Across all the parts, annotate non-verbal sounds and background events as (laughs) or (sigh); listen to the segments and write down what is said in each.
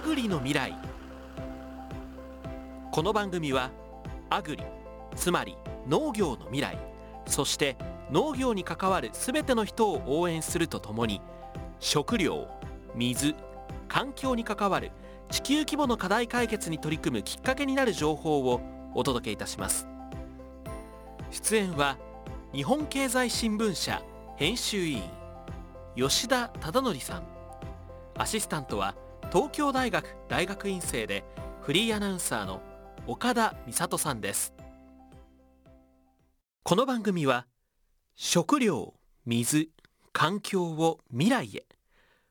アグリの未来。この番組はアグリつまり農業の未来そして農業に関わる全ての人を応援するとともに食料水環境に関わる地球規模の課題解決に取り組むきっかけになる情報をお届けいたします。出演は日本経済新聞社編集委員吉田忠則さん。アシスタントは東京大学大学院生でフリーアナウンサーの岡田美里さんです。この番組は食料水環境を未来へ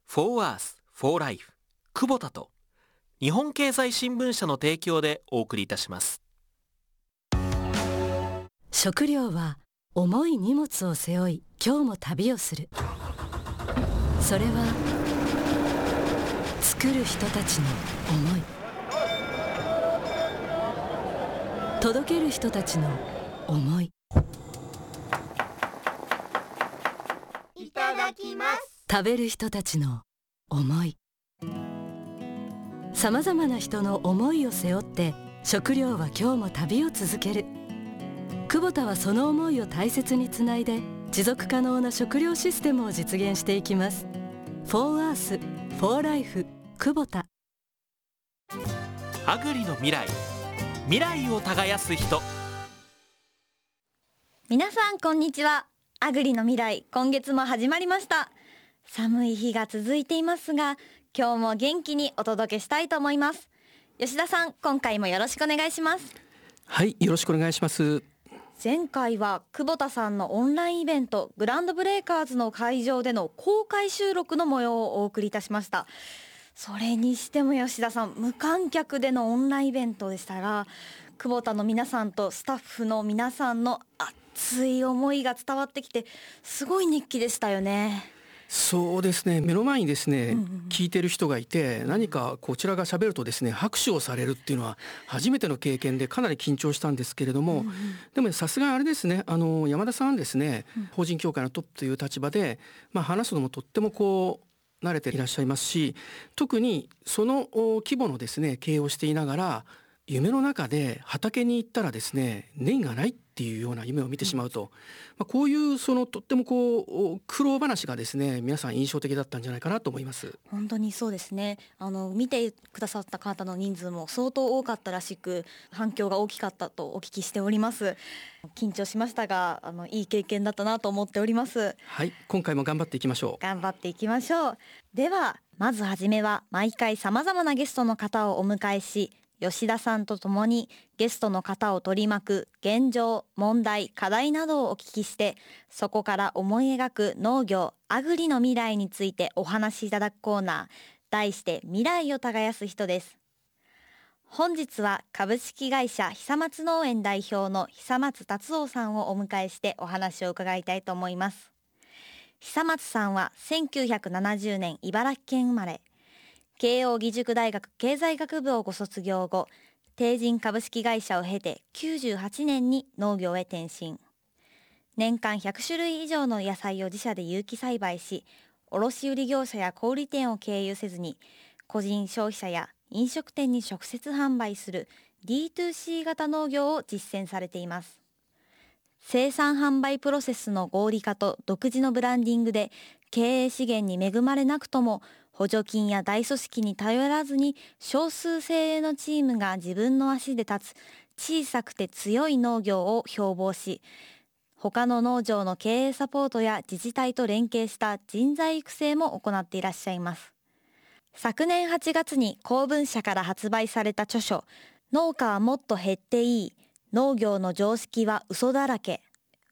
For Earth for Life 久保田と日本経済新聞社の提供でお送りいたします。食料は重い荷物を背負い今日も旅をする。それは作る人たちの思い。届ける人たちの思い。いただきます。食べる人たちの思い。さまざまな人の思いを背負って食料は今日も旅を続ける。久保田はその思いを大切につないで持続可能な食料システムを実現していきます For Earth, For Life 久保田。アグリの未来。未来を耕す人。皆さんこんにちは。アグリの未来今月も始まりました。寒い日が続いていますが今日も元気にお届けしたいと思います。吉田さん今回もよろしくお願いします。はいよろしくお願いします前回は久保田さんのオンラインイベントグランドブレイカーズの会場での公開収録の模様をお送りいたしました。それにしても吉田さん無観客でのオンラインイベントでしたが久保田の皆さんとスタッフの皆さんの熱い思いが伝わってきてすごい熱気でしたよね。そうですね。目の前にですね、うんうん聞いてる人がいて何かこちらが喋るとですね拍手をされるっていうのは初めての経験でかなり緊張したんですけれども、でもさすがにあれですねあの山田さんですね、法人協会のトップという立場で、まあ、話すのもとってもこう慣れていらっしゃいますし特にそのお規模のですね経営をしていながら夢の中で畑に行ったらですね年がないっていうような夢を見てしまうと、まあ、こういうそのとってもこう苦労話がですね皆さん印象的だったんじゃないかなと思います。本当にそうですね。あの見てくださった方の人数も相当多かったらしく反響が大きかったとお聞きしております。緊張しましたがあのいい経験だったなと思っております。はい今回も頑張っていきましょう。頑張っていきましょう。ではまずはじめは毎回さまざまなゲストの方をお迎えし吉田さんと共にゲストの方を取り巻く現状問題課題などをお聞きしてそこから思い描く農業アグリの未来についてお話しいただくコーナー題して未来を耕す人です。本日は株式会社久松農園代表の久松達夫さんをお迎えしてお話を伺いたいと思います。久松さんは1970年茨城県生まれ。慶應義塾大学経済学部をご卒業後帝人株式会社を経て98年に農業へ転身。年間100種類以上の野菜を自社で有機栽培し卸売業者や小売店を経由せずに個人消費者や飲食店に直接販売する D2C 型農業を実践されています。生産販売プロセスの合理化と独自のブランディングで経営資源に恵まれなくとも補助金や大組織に頼らずに少数精鋭のチームが自分の足で立つ小さくて強い農業を標榜し他の農場の経営サポートや自治体と連携した人材育成も行っていらっしゃいます。昨年8月に公文社から発売された著書農家はもっと減っていい農業の常識は嘘だらけ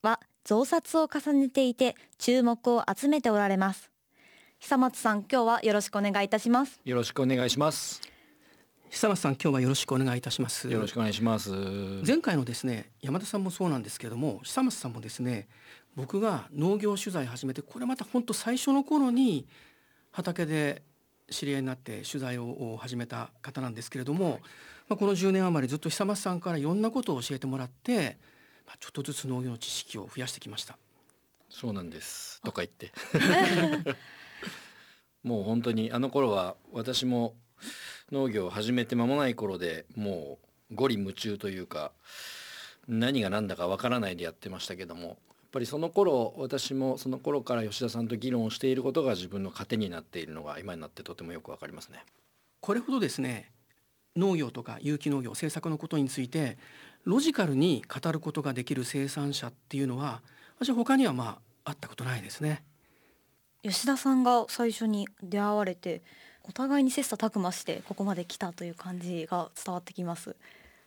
は増刷を重ねていて注目を集めておられます。久松さん今日はよろしくお願いいたしますよろしくお願いします。久松さん今日はよろしくお願いいたします。よろしくお願いします。前回のですね山田さんもそうなんですけれども久松さんもですね僕が農業取材始めてこれまた本当最初の頃に畑で知り合いになって取材を始めた方なんですけれども、まあ、この10年余りずっと久松さんからいろんなことを教えてもらって、まあ、ちょっとずつ農業の知識を増やしてきました。そうなんです。とか言って。(laughs) もう本当にあの頃は私も農業を始めて間もない頃でもう五里夢中というか何が何だかわからないでやってましたけどもやっぱりその頃私もその頃から吉田さんと議論をしていることが自分の糧になっているのが今になってとてもよくわかりますね。これほどですね農業とか有機農業政策のことについてロジカルに語ることができる生産者っていうのは私は他にはまあ会ったことないですね。吉田さんが最初に出会われてお互いに切磋琢磨してここまで来たという感じが伝わってきます。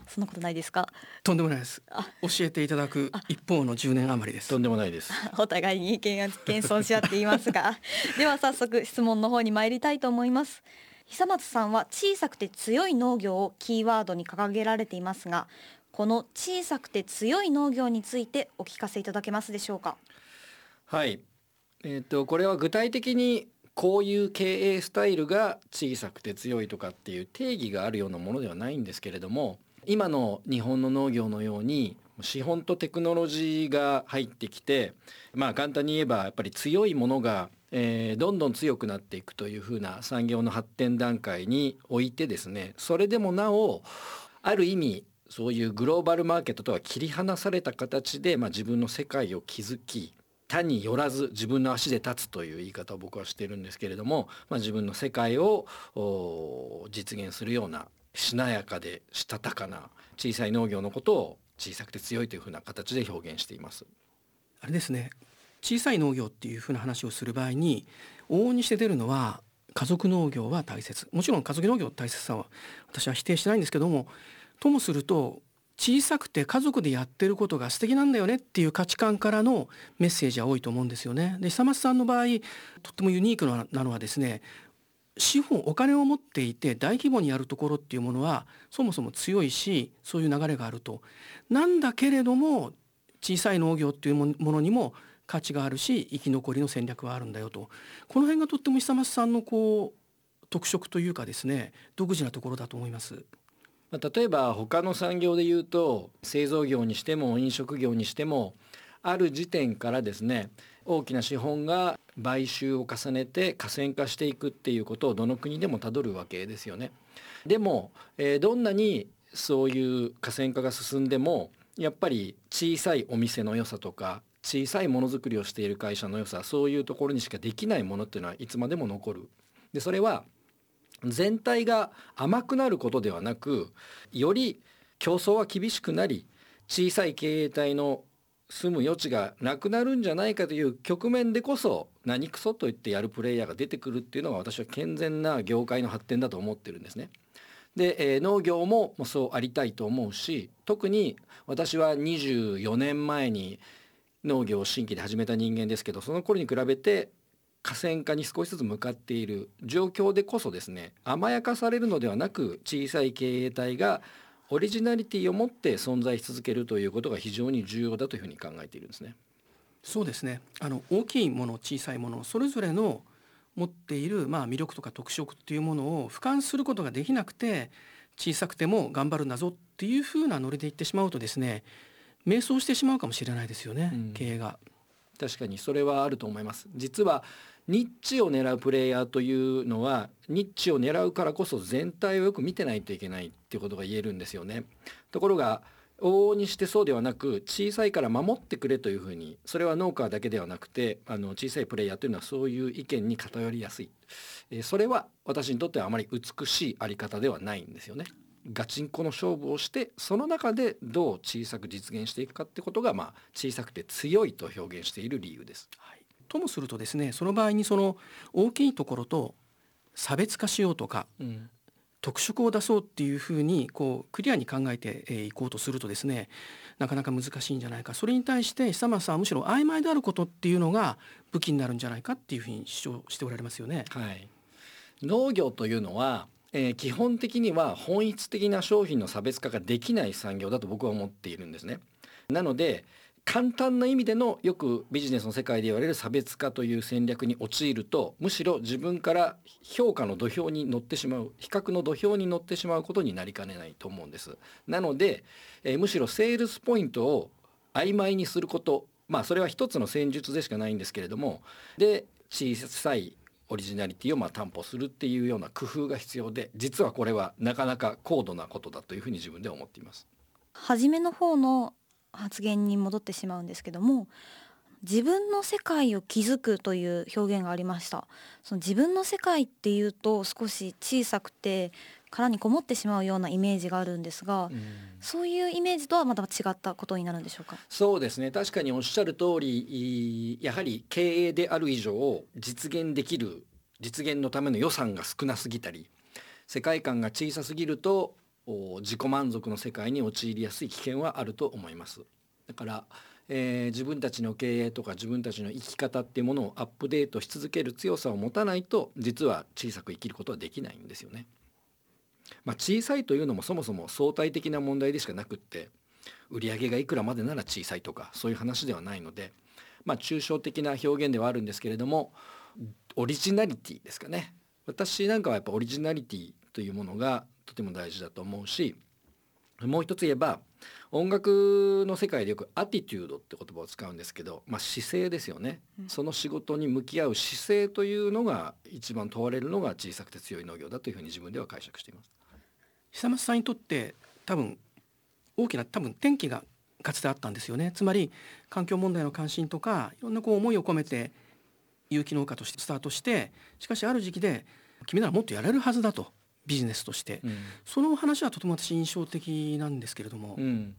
そんなことないですか？とんでもないです。あ。教えていただく一方の10年余りです。とんでもないです。お互いに意見が謙遜し合っていますが。(laughs) では早速質問の方に参りたいと思います。久松さんは小さくて強い農業をキーワードに掲げられていますがこの小さくて強い農業についてお聞かせいただけますでしょうか？はい。えっ、とこれは具体的にこういう経営スタイルが小さくて強いとかっていう定義があるようなものではないんですけれども今の日本の農業のように資本とテクノロジーが入ってきてまあ簡単に言えばやっぱり強いものが、えーどんどん強くなっていくというふうな産業の発展段階においてですねそれでもなおある意味そういうグローバルマーケットとは切り離された形で、まあ、自分の世界を築き他によらず自分の足で立つという言い方を僕はしてるんですけれども、まあ、自分の世界を実現するようなしなやかでしたたかな小さい農業のことを小さくて強いというふうな形で表現しています。あれですね小さい農業っていうふうな話をする場合に往々にして出るのは家族農業は大切もちろん家族農業の大切さは私は否定しないんですけどもともすると小さくて家族でやってることが素敵なんだよねっていう価値観からのメッセージは多いと思うんですよね。で久松さんの場合とってもユニークなのはですね資本お金を持っていて大規模にやるところっていうものはそもそも強いしそういう流れがあると。なんだけれども小さい農業っていうものにも価値があるし生き残りの戦略はあるんだよとこの辺がとっても久松さんのこう特色というかですね独自なところだと思います。まあ、例えば他の産業で言うと製造業にしても飲食業にしてもある時点からですね大きな資本が買収を重ねて河川化していくっていうことをどの国でもたどるわけですよね。でも、えーどんなにそういう河川化が進んでもやっぱり小さいお店の良さとか小さいものづくりをしている会社の良さそういうところにしかできないものっていうのはいつまでも残る。でそれは全体が甘くなることではなくより競争は厳しくなり小さい経営体の住む余地がなくなるんじゃないかという局面でこそ何クソと言ってやるプレイヤーが出てくるっていうのが私は健全な業界の発展だと思ってるんですね。で、えー農業もそうありたいと思うし特に私は24年前に農業を新規で始めた人間ですけどその頃に比べて河川化に少しずつ向かっている状況でこそですね甘やかされるのではなく小さい経営体がオリジナリティを持って存在し続けるということが非常に重要だというふうに考えているんですね。そうですねあの大きいもの小さいものそれぞれの持っている、まあ、魅力とか特色っていうものを俯瞰することができなくて小さくても頑張るんだぞっていうふうなノリで言ってしまうとですね迷走してしまうかもしれないですよね、うん経営が。確かにそれはあると思います実はニッチを狙うプレイヤーというのはニッチを狙うからこそ全体をよく見てないといけないっていうことが言えるんですよね。ところが往々にしてそうではなく小さいから守ってくれというふうにそれは農家だけではなくてあの小さいプレイヤーというのはそういう意見に偏りやすい、えーそれは私にとってはあまり美しいあり方ではないんですよね。ガチンコの勝負をしてその中でどう小さく実現していくかってことが、まあ、小さくて強いと表現している理由です。はい。ともするとですねその場合にその大きいところと差別化しようとかうん特色を出そうっていうふうにこうクリアに考えてえーいこうとするとですねなかなか難しいんじゃないかそれに対して久松さんはむしろ曖昧であることっていうのが武器になるんじゃないかっていうふうに主張しておられますよね。はい、農業というのは、えー基本的には本質的な商品の差別化ができない産業だと僕は思っているんですね。なので簡単な意味でのよくビジネスの世界で言われる差別化という戦略に陥るとむしろ自分から評価の土俵に乗ってしまう比較の土俵に乗ってしまうことになりかねないと思うんです。なので、えーむしろセールスポイントを曖昧にすることまあそれは一つの戦術でしかないんですけれどもで小さいオリジナリティをまあ担保するっていうような工夫が必要で実はこれはなかなか高度なことだというふうに自分で思っています。初めの方の発言に戻ってしまうんですけども自分の世界を築くという表現がありました。その自分の世界っていうと少し小さくて殻にこもってしまうようなイメージがあるんですが、うん、そういうイメージとはまた違ったことになるんでしょうか？そうですね。確かにおっしゃる通りやはり経営である以上実現できる実現のための予算が少なすぎたり世界観が小さすぎると自己満足の世界に陥りやすい危険はあると思いますだから、えー、自分たちの経営とか自分たちの生き方っていうものをアップデートし続ける強さを持たないと実は小さく生きることはできないんですよね。まあ、小さいというのもそもそも相対的な問題でしかなくって売り上げがいくらまでなら小さいとかそういう話ではないので、まあ、抽象的な表現ではあるんですけれどもオリジナリティですかね私なんかはやっぱオリジナリティというものがとても大事だと思うしもう一つ言えば音楽の世界でよくアティテュードって言葉を使うんですけど、まあ、姿勢ですよね、うん、その仕事に向き合う姿勢というのが一番問われるのが小さくて強い農業だというふうに自分では解釈しています。久松さんにとって多分大きな多分転機がかつてあったんですよね。つまり環境問題の関心とかいろんなこう思いを込めて有機農家としてスタートしてしかしある時期で君ならもっとやれるはずだとビジネスとして、うん、その話はとても私印象的なんですけれども、うん、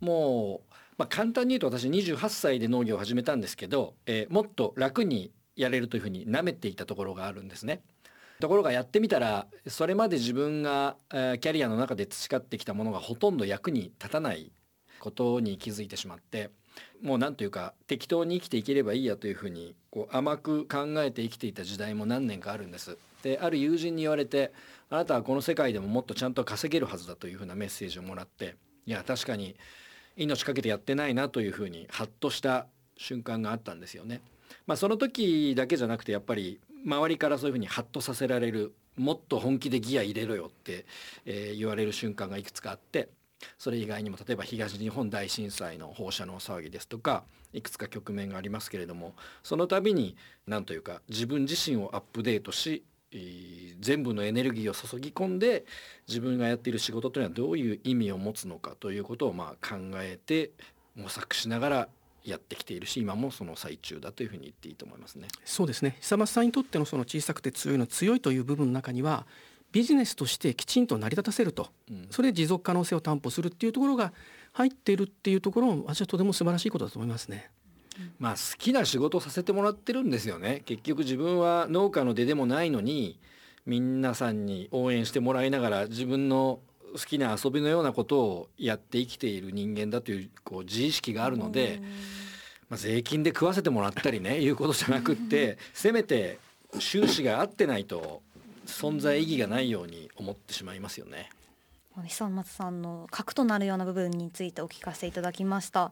もう、まあ、簡単に言うと私28歳で農業を始めたんですけど、えー、もっと楽にやれるというふうに舐めていたところがあるんですね。ところがやってみたらそれまで自分が、えー、キャリアの中で培ってきたものがほとんど役に立たないことに気づいてしまってもう何というか適当に生きていければいいやというふうにこう甘く考えて生きていた時代も何年かあるんです。である友人に言われてあなたはこの世界でももっとちゃんと稼げるはずだというふうなメッセージをもらっていや確かに命かけてやってないなというふうにハッとした瞬間があったんですよね。まあ、その時だけじゃなくてやっぱり周りからそういうふうにハッとさせられるもっと本気でギア入れろよって、えー、言われる瞬間がいくつかあってそれ以外にも例えば東日本大震災の放射能騒ぎですとかいくつか局面がありますけれどもその度に何というか自分自身をアップデートし全部のエネルギーを注ぎ込んで自分がやっている仕事というのはどういう意味を持つのかということをまあ考えて模索しながらやってきているし今もその最中だというふうに言っていいと思いますね。そうですね久松さんにとってのその小さくて強いの強いという部分の中にはビジネスとしてきちんと成り立たせると、うん、それで持続可能性を担保するっていうところが入っているっていうところも私はとても素晴らしいことだと思いますね。まあ好きな仕事をさせてもらってるんですよね。結局自分は農家の出でもないのに皆さんに応援してもらいながら自分の好きな遊びのようなことをやって生きている人間だというこう自意識があるので、まあ、税金で食わせてもらったりね (laughs) いうことじゃなくってせめて収支が合ってないと存在意義がないように思ってしまいますよね。久松さんの核となるような部分についてお聞かせいただきました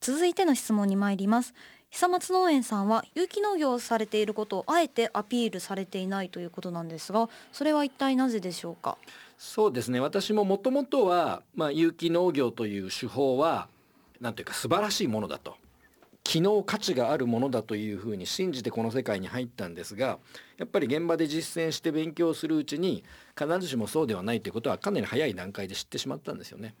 続いての質問に参ります。久松農園さんは有機農業をされていることをあえてアピールされていないということなんですがそれは一体なぜでしょうか？そうですね。私ももともとは、まあ、有機農業という手法はなんというか素晴らしいものだと。機能価値があるものだというふうに信じてこの世界に入ったんですがやっぱり現場で実践して勉強するうちに必ずしもそうではないということはかなり早い段階で知ってしまったんですよね。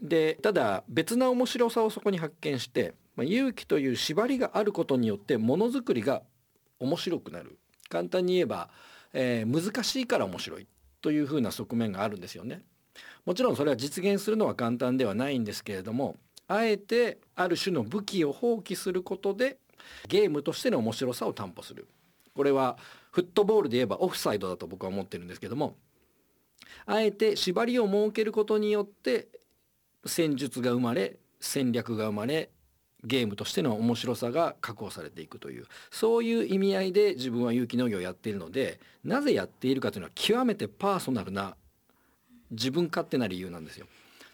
でただ別な面白さをそこに発見して、まあ、勇気という縛りがあることによってものづくりが面白くなる簡単に言えば、えー、難しいから面白いというふうな側面があるんですよね。もちろんそれは実現するのは簡単ではないんですけれどもあえてある種の武器を放棄することでゲームとしての面白さを担保するこれはフットボールで言えばオフサイドだと僕は思ってるんですけどもあえて縛りを設けることによって戦術が生まれ戦略が生まれゲームとしての面白さが確保されていくというそういう意味合いで自分は有機農業をやっているのでなぜやっているかというのは極めてパーソナルな自分勝手な理由なんですよ。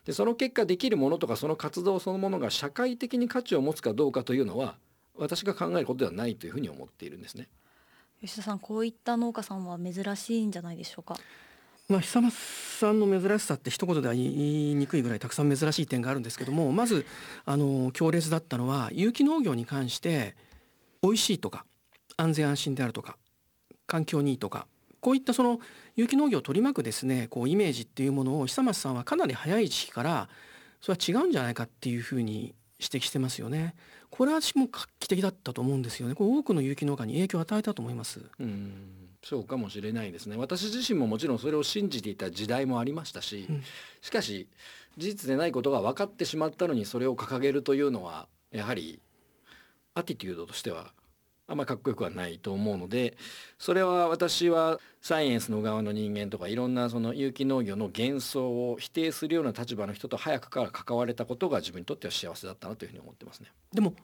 でその結果できるものとかその活動そのものが社会的に価値を持つかどうかというのは私が考えることではないというふうに思っているんですね。吉田さんこういった農家さんは珍しいんじゃないでしょうか？まあ、久松さんの珍しさって一言では言いにくいぐらいたくさん珍しい点があるんですけどもまずあの強烈だったのは有機農業に関して美味しいとか安全安心であるとか環境にいいとかこういったその有機農業を取り巻くですねこうイメージっていうものを久松さんはかなり早い時期からそれは違うんじゃないかっていうふうに指摘してますよね。これは私も画期的だったと思うんですよね。これ多くの有機農家に影響を与えたと思います。うんそうかもしれないですね私自身ももちろんそれを信じていた時代もありましたし、うん、しかし事実でないことが分かってしまったのにそれを掲げるというのはやはりアティテュードとしてはあんまかっこよくはないと思うのでそれは私はサイエンスの側の人間とかいろんなその有機農業の幻想を否定するような立場の人と早くから関われたことが自分にとっては幸せだったなというふうに思ってますね。でも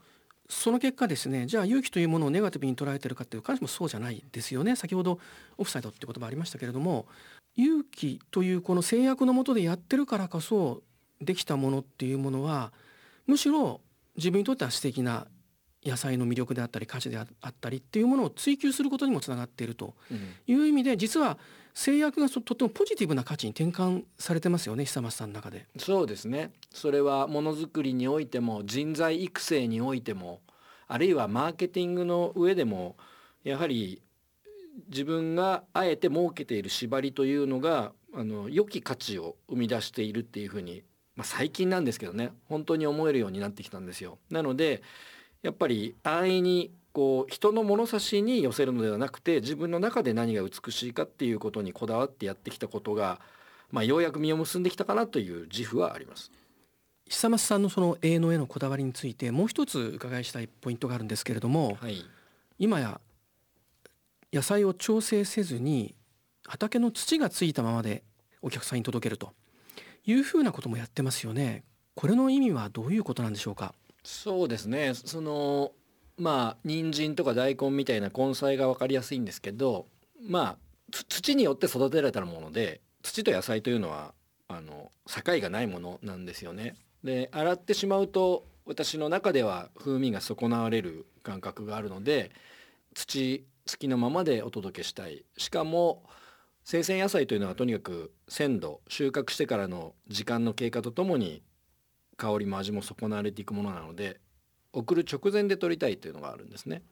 その結果ですねじゃあ有機というものをネガティブに捉えてるかっていう必ずしもそうじゃないですよね。先ほどオフサイドっていう言葉ありましたけれども有機というこの制約のもとでやってるからこそできたものっていうものはむしろ自分にとっては素敵な野菜の魅力であったり価値であったりっていうものを追求することにもつながっているという意味で、実は制約がとてもポジティブな価値に転換されてますよね久松さんの中で。そうですねそれはものづくりにおいても人材育成においてもあるいはマーケティングの上でもやはり自分があえて設けている縛りというのがあの良き価値を生み出しているっていうふうに、まあ、最近なんですけどね本当に思えるようになってきたんですよ。なのでやっぱり安易にこう人の物差しに寄せるのではなくて自分の中で何が美しいかっていうことにこだわってやってきたことが、まあ、ようやく実を結んできたかなという自負はあります。久松さんのその営農へのこだわりについてもう一つ伺いしたいポイントがあるんですけれども、はい、今や野菜を調整せずに畑の土がついたままでお客さんに届けるというふうなこともやってますよね。これの意味はどういうことなんでしょうか？そうですねそのまあ人参とか大根みたいな根菜が分かりやすいんですけどまあ土によって育てられたもので土と野菜というのはあの境がないものなんですよね。で洗ってしまうと私の中では風味が損なわれる感覚があるので土付きのままでお届けしたいしかも生鮮野菜というのはとにかく鮮度収穫してからの時間の経過とともに香りも味も損なわれていくものなので送る直前で取りたいというのがあるんですね。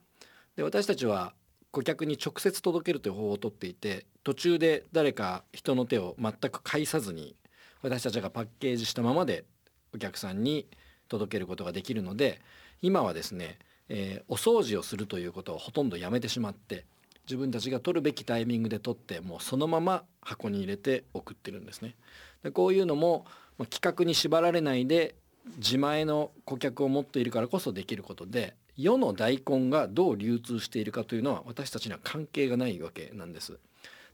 で私たちは顧客に直接届けるという方法をとっていて途中で誰か人の手を全く介さずに私たちがパッケージしたままでお客さんに届けることができるので今はですね、えー、お掃除をするということをほとんどやめてしまって自分たちが取るべきタイミングで取ってもうそのまま箱に入れて送ってるんですね。でこういうのもまあ、企画に縛られないで自前の顧客を持っているからこそできることで世の大根がどう流通しているかというのは私たちには関係がないわけなんです。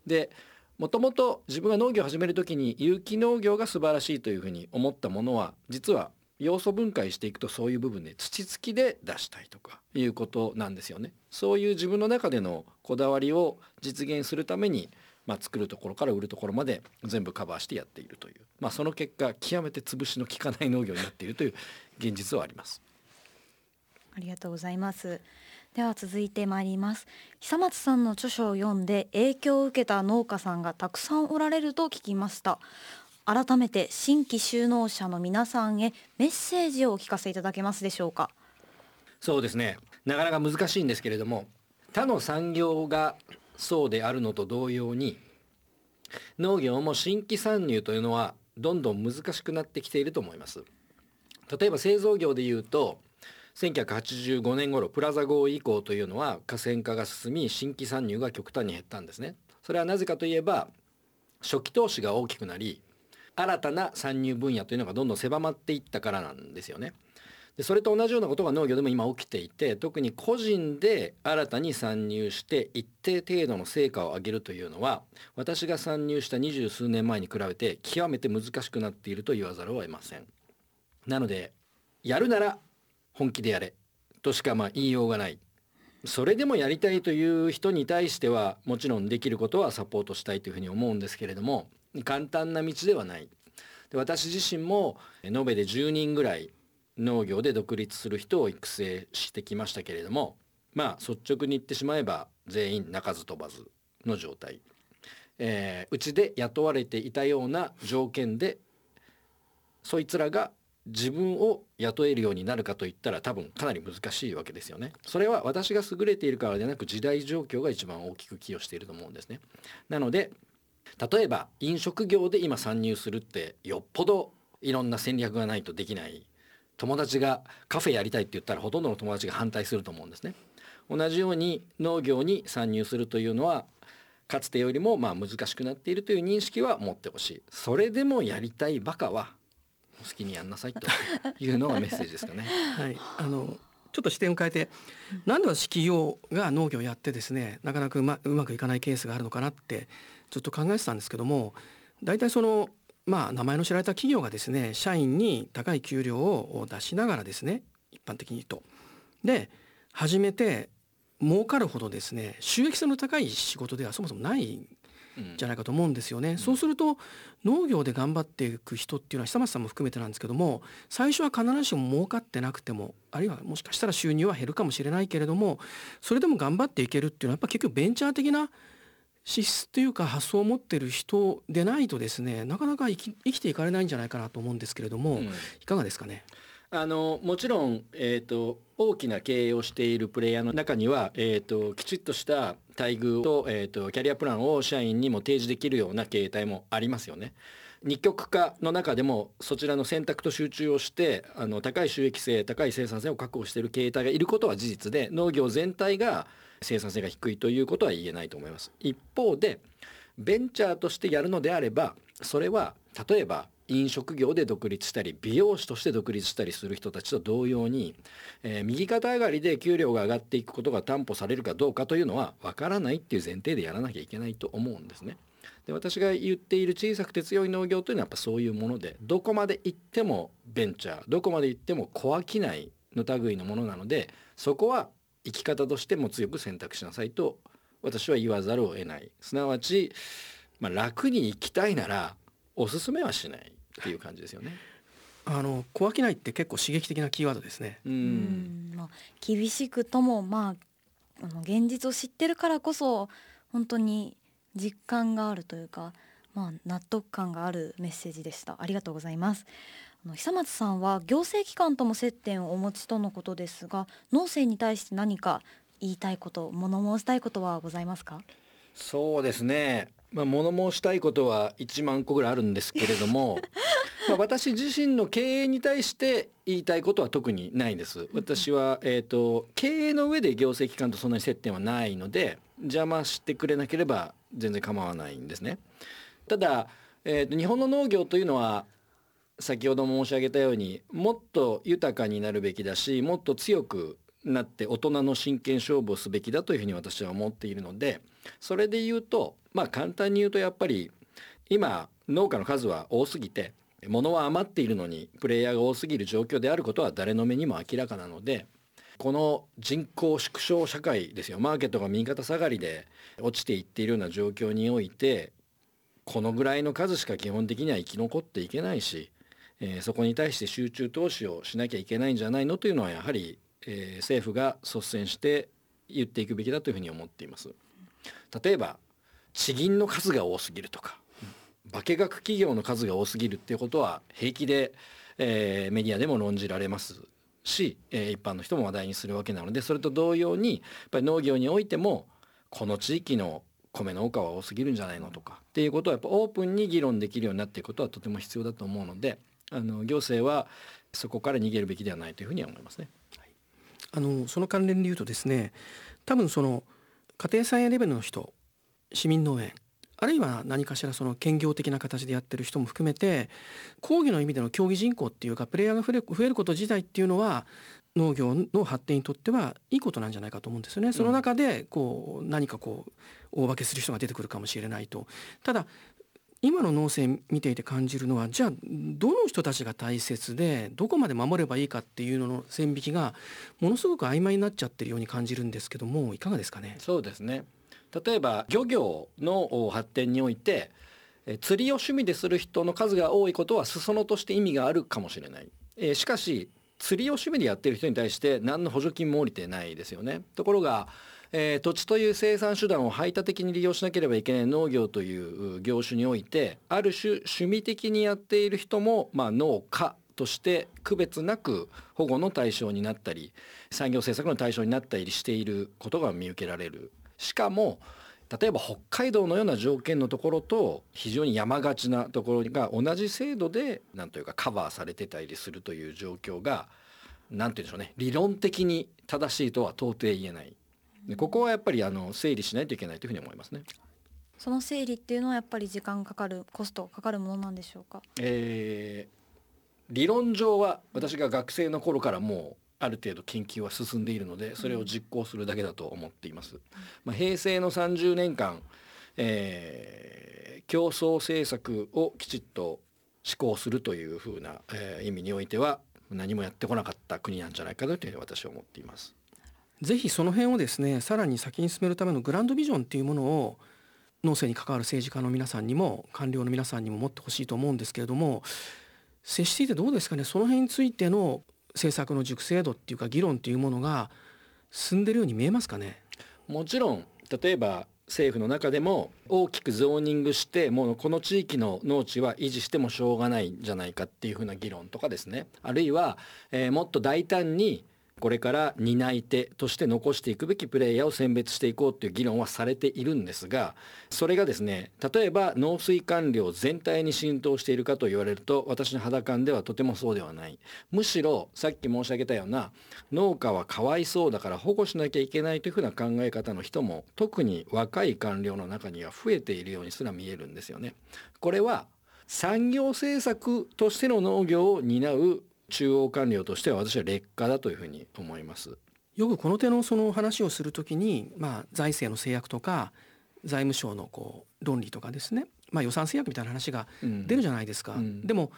でもともと自分が農業を始める時に有機農業が素晴らしいというふうに思ったものは実は要素分解していくとそういう部分で土付きで出したいとかいうことなんですよね。そういう自分の中でのこだわりを実現するためにまあ、作るところから売るところまで全部カバーしてやっているという、まあ、その結果極めて潰しの効かない農業になっているという現実はあります。ありがとうございます。では続いてまいります。久松さんの著書を読んで影響を受けた農家さんがたくさんおられると聞きました。改めて新規就農者の皆さんへメッセージをお聞かせいただけますでしょうか。そうですね。なかなか難しいんですけれども他の産業がそうであるのと同様に農業も新規参入というのはどんどん難しくなってきていると思います。例えば製造業でいうと1985年頃プラザ合意以降というのは河川化が進み新規参入が極端に減ったんですね。それはなぜかといえば初期投資が大きくなり新たな参入分野というのがどんどん狭まっていったからなんですよね。でそれと同じようなことが農業でも今起きていて特に個人で新たに参入して一定程度の成果を上げるというのは私が参入した二十数年前に比べて極めて難しくなっていると言わざるを得ません。なのでやるなら本気でやれとしかまあ言いようがない。それでもやりたいという人に対してはもちろんできることはサポートしたいというふうに思うんですけれども簡単な道ではない。で私自身も延べで10人ぐらい農業で独立する人を育成してきましたけれどもまあ率直に言ってしまえば全員鳴かず飛ばずの状態、えー、うちで雇われていたような条件でそいつらが自分を雇えるようになるかといったら多分かなり難しいわけですよね。それは私が優れているからでなく時代状況が一番大きく寄与していると思うんですね。なので例えば飲食業で今参入するってよっぽどいろんな戦略がないとできない友達がカフェやりたいって言ったらほとんどの友達が反対すると思うんですね。同じように農業に参入するというのはかつてよりもまあ難しくなっているという認識は持ってほしいそれでもやりたいバカは好きにやんなさいというのがメッセージですかね。(laughs) はい、あのちょっと視点を変えて、なんで私企業が農業をやってですねなかなかうまうまくいかないケースがあるのかなってずっと考えてたんですけども大体そのまあ名前の知られた企業がですね社員に高い給料を出しながらですね一般的に言うと。で初めて儲かるほどですね収益性の高い仕事ではそもそもないじゃないかと思うんですよね、うん、そうすると農業で頑張っていく人っていうのは久松さんも含めてなんですけども最初は必ずしも儲かってなくてもあるいはもしかしたら収入は減るかもしれないけれどもそれでも頑張っていけるっていうのはやっぱ結局ベンチャー的な資質というか発想を持ってる人でないとですねなかなか生き生きていかれないんじゃないかなと思うんですけれども、うん、いかがですかね？あのもちろん、えーと、大きな経営をしているプレイヤーの中には、えーと、きちっとした待遇と,、えーと、キャリアプランを社員にも提示できるような経営体もありますよね。二極化の中でもそちらの選択と集中をしてあの高い収益性高い生産性を確保している経営体がいることは事実で農業全体が生産性が低いということは言えないと思います。一方でベンチャーとしてやるのであればそれは例えば飲食業で独立したり美容師として独立したりする人たちと同様に、えー、右肩上がりで給料が上がっていくことが担保されるかどうかというのは分からないっていう前提でやらなきゃいけないと思うんですね。で私が言っている小さくて強い農業というのはやっぱそういうものでどこまで行ってもベンチャーどこまで行っても小商いの類のものなのでそこは生き方としても強く選択しなさいと私は言わざるを得ないすなわち、まあ、楽に生きたいならおすすめはしないっていう感じですよね。あの小商いって結構刺激的なキーワードですね。うん、まあ厳しくともまああの現実を知ってるからこそ本当に実感があるというか、まあ納得感があるメッセージでした。ありがとうございます。あの久松さんは行政機関とも接点をお持ちとのことですが、農政に対して何か言いたいこと、物申したいことはございますか？そうですね。まあ、物申したいことは1万個ぐらいあるんですけれども (laughs) まあ私自身の経営に対して言いたいことは特にないです。私は、えーと、経営の上で行政機関とそんなに接点はないので邪魔してくれなければ全然構わないんですね。ただ、えーと日本の農業というのは先ほど申し上げたようにもっと豊かになるべきだしもっと強くなって大人の真剣勝負をすべきだというふうに私は思っているのでそれで言うとまあ簡単に言うとやっぱり今農家の数は多すぎて物は余っているのにプレイヤーが多すぎる状況であることは誰の目にも明らかなのでこの人口縮小社会ですよマーケットが右肩下がりで落ちていっているような状況においてこのぐらいの数しか基本的には生き残っていけないし、えー、そこに対して集中投資をしなきゃいけないんじゃないのというのはやはり、えー、政府が率先して言っていくべきだというふうに思っています。例えば地銀の数が多すぎるとか化学企業の数が多すぎるっていうことは平気で、えー、メディアでも論じられますし、えー、一般の人も話題にするわけなのでそれと同様にやっぱり農業においてもこの地域の米農家は多すぎるんじゃないのとかっていうことはやっぱオープンに議論できるようになっていくことはとても必要だと思うのであの行政はそこから逃げるべきではないというふうには思いますね。はい、あのその関連で言うとですね多分その家庭菜園レベルの人市民農園あるいは何かしらその兼業的な形でやってる人も含めて講義の意味での競技人口っていうかプレイヤーが増えること自体っていうのは農業の発展にとってはいいことなんじゃないかと思うんですよね。その中でこう何かこう大化けする人が出てくるかもしれないと。ただ今の農政見ていて感じるのはじゃあどの人たちが大切でどこまで守ればいいかっていうのの線引きがものすごく曖昧になっちゃってるように感じるんですけどもいかがですかね。そうですね例えば漁業の発展において釣りを趣味でする人の数が多いことは裾野として意味があるかもしれない。えしかし釣りを趣味でやってる人に対して何の補助金も下りてないですよね。ところがえー、土地という生産手段を排他的に利用しなければいけない農業という業種においてある種趣味的にやっている人も、まあ、農家として区別なく保護の対象になったり産業政策の対象になったりしていることが見受けられる。しかも例えば北海道のような条件のところと非常に山がちなところが同じ制度で何というかカバーされてたりするという状況が何て言うんでしょうね理論的に正しいとは到底言えない。でここはやっぱりあの整理しないといけないというふうに思いますね。その整理っていうのはやっぱり時間かかるコストかかるものなんでしょうか？えー、理論上は私が学生の頃からもうある程度研究は進んでいるのでそれを実行するだけだと思っています。まあ、平成の30年間、えー、競争政策をきちっと施行するというふうな、えー、意味においては何もやってこなかった国なんじゃないかというふうに私は思っています。ぜひその辺をですねさらに先に進めるためのグランドビジョンっていうものを農政に関わる政治家の皆さんにも官僚の皆さんにも持ってほしいと思うんですけれども接していてどうですかねその辺についての政策の熟成度っていうか議論っていうものが進んでるように見えますかね？もちろん例えば政府の中でも大きくゾーニングしてもうこの地域の農地は維持してもしょうがないんじゃないかっていうふうな議論とかですね。あるいは、えー、もっと大胆にこれから担い手として残していくべきプレイヤーを選別していこうという議論はされているんですがそれがですね例えば農水管理全体に浸透しているかと言われると私の肌感ではとてもそうではないむしろさっき申し上げたような農家はかわいそうだから保護しなきゃいけないというふうな考え方の人も特に若い官僚の中には増えているようにすら見えるんですよね。これは産業政策としての農業を担う中央官僚としては私は劣化だというふうに思います。よくこの手のその話をするときに、まあ、財政の制約とか財務省のこう論理とかですね、まあ、予算制約みたいな話が出るじゃないですか。うん、でも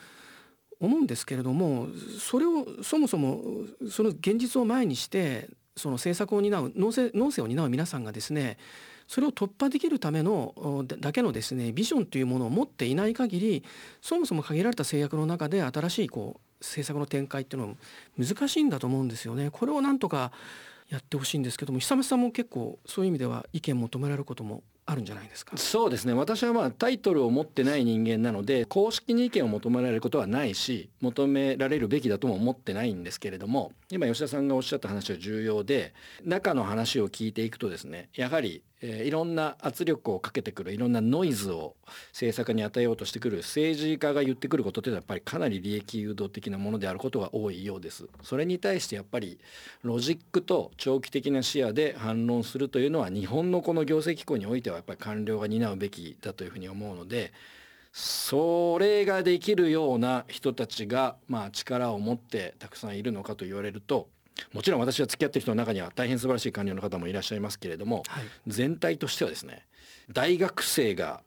思うんですけれどもそれをそもそもその現実を前にしてその政策を担う農政農政を担う皆さんがですねそれを突破できるためのだけのですねビジョンというものを持っていない限りそもそも限られた制約の中で新しいこう政策の展開っていうのは難しいんだと思うんですよね。これをなんとかやってほしいんですけども久松さんも結構そういう意味では意見求められることもあるんじゃないですかそうですね私はまあタイトルを持ってない人間なので公式に意見を求められることはないし求められるべきだとも思ってないんですけれども今吉田さんがおっしゃった話は重要で中の話を聞いていくとですねやはりえー、いろんな圧力をかけてくるいろんなノイズを政策に与えようとしてくる政治家が言ってくることっていうのはやっぱりかなり利益誘導的なものであることが多いようです。それに対してやっぱりロジックと長期的な視野で反論するというのは日本のこの行政機構においてはやっぱり官僚が担うべきだというふうに思うのでそれができるような人たちがまあ力を持ってたくさんいるのかと言われるともちろん私は付き合ってる人の中には大変素晴らしい官僚の方もいらっしゃいますけれども、はい、全体としてはですね大学生が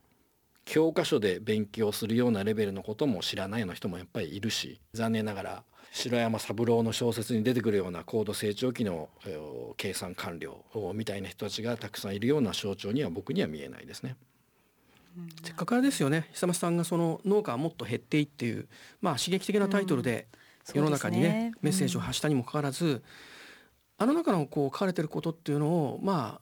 教科書で勉強するようなレベルのことも知らないような人もやっぱりいるし残念ながら白山三郎の小説に出てくるような高度成長期の計算官僚みたいな人たちがたくさんいるような象徴には僕には見えないですね。せっかくあれですよね久松さんがその農家はもっと減っていっていうまあ刺激的なタイトルで世の中にね、ね、メッセージを発したにもかかわらず、うん、あの中のこう書かれてることっていうのをまあ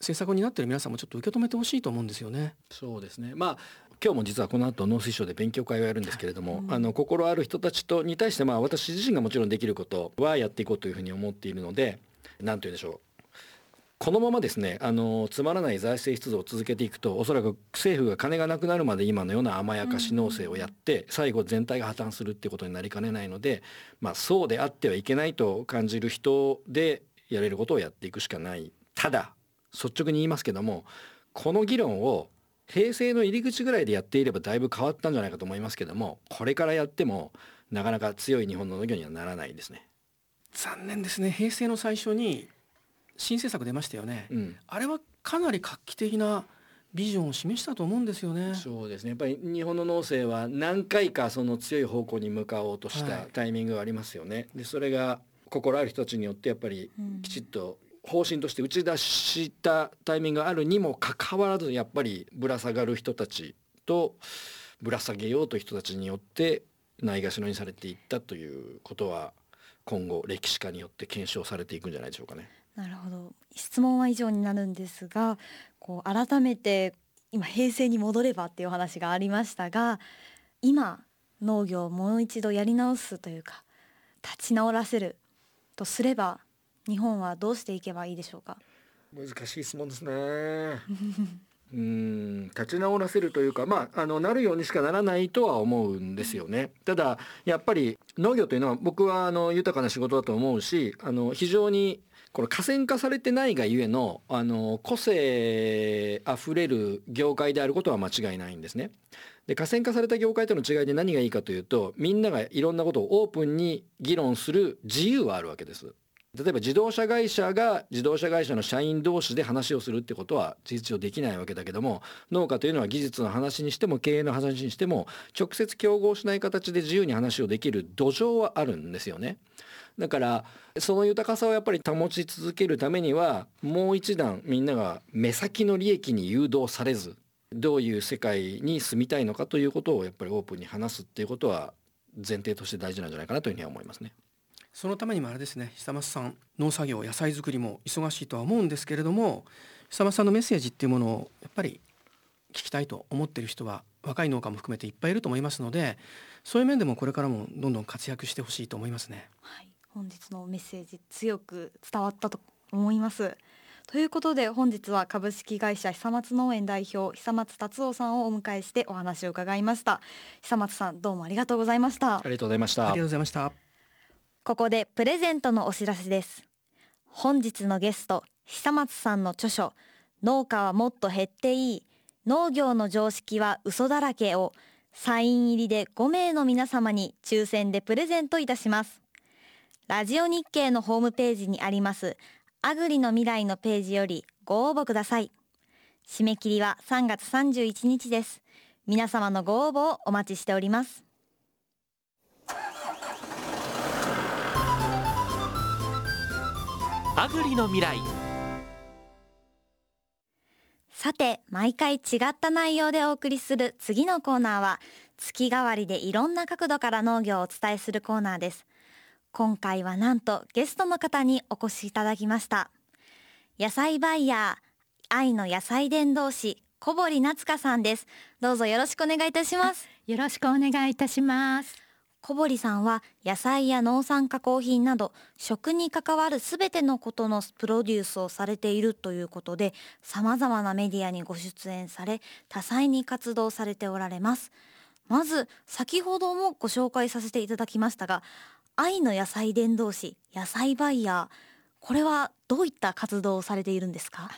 制作になってる皆さんもちょっと受け止めてほしいと思うんですよね。そうですね。まあ今日も実はこの後農水省で勉強会をやるんですけれども、うん、あの心ある人たちとに対してまあ私自身がもちろんできることはやっていこうというふうに思っているので、なんて言うんでしょう。このままですねあのつまらない財政出動を続けていくとおそらく政府が金がなくなるまで今のような甘やかし農政をやって、最後全体が破綻するっていうことになりかねないので、まあ、そうであってはいけないと感じる人でやれることをやっていくしかない。ただ率直に言いますけどもこの議論を平成の入り口ぐらいでやっていればだいぶ変わったんじゃないかと思いますけどもこれからやってもなかなか強い日本の農業にはならないですね。残念ですね。平成の最初に新政策出ましたよね、うん、あれはかなり画期的なビジョンを示したと思うんですよね。そうですね。やっぱり日本の農政は何回かその強い方向に向かおうとしたタイミングがありますよね。はい、でそれが心ある人たちによってやっぱりきちっと方針として打ち出したタイミングがあるにもかかわらずやっぱりぶら下がる人たちとぶら下げようという人たちによってないがしろにされていったということは今後歴史家によって検証されていくんじゃないでしょうかね。なるほど。質問は以上になるんですがこう改めて今平成に戻ればっていうお話がありましたが今農業をもう一度やり直すというか立ち直らせるとすれば日本はどうしていけばいいでしょうか？難しい質問ですね。(laughs) うん立ち直らせるというかまああのなるようにしかならないとは思うんですよね。ただやっぱり農業というのは僕はあの豊かな仕事だと思うしあの非常にこれ河川化されてないがゆえのあの個性あふれる業界であることは間違いないんですね。で河川化された業界との違いで何がいいかというとみんながいろんなことをオープンに議論する自由はあるわけです。例えば自動車会社が自動車会社の社員同士で話をするってことは事実上できないわけだけども農家というのは技術の話にしても経営の話にしても直接競合しない形で自由に話をできる土壌はあるんですよね。だからその豊かさをやっぱり保ち続けるためにはもう一段みんなが目先の利益に誘導されずどういう世界に住みたいのかということをやっぱりオープンに話すっていうことは前提として大事なんじゃないかなというふうには思いますね。そのためにもあれですね久松さん農作業野菜作りも忙しいとは思うんですけれども久松さんのメッセージっていうものをやっぱり聞きたいと思ってる人は若い農家も含めていっぱいいると思いますのでそういう面でもこれからもどんどん活躍してほしいと思いますね。はい本日のメッセージ強く伝わったと思います。ということで本日は株式会社久松農園代表久松達夫さんをお迎えしてお話を伺いました。久松さんどうもありがとうございました。ありがとうございました。ありがとうございましたここでプレゼントのお知らせです。本日のゲスト久松さんの著書農家はもっと減っていい農業の常識は嘘だらけをサイン入りで5名の皆様に抽選でプレゼントいたします。ラジオ日経のホームページにありますアグリの未来のページよりご応募ください。締め切りは3月31日です。皆様のご応募をお待ちしております。アグリの未来。さて毎回違った内容でお送りする次のコーナーは月替わりでいろんな角度から農業をお伝えするコーナーです。今回はなんとゲストの方にお越しいただきました。野菜バイヤー愛の野菜伝道師小堀夏香さんです。どうぞよろしくお願いいたします。よろしくお願いいたします小堀さんは野菜や農産加工品など食に関わるすべてのことのプロデュースをされているということで様々なメディアにご出演され多彩に活動されておられます。まず先ほどもご紹介させていただきましたが愛の野菜伝道師野菜バイヤーこれはどういった活動をされているんですか？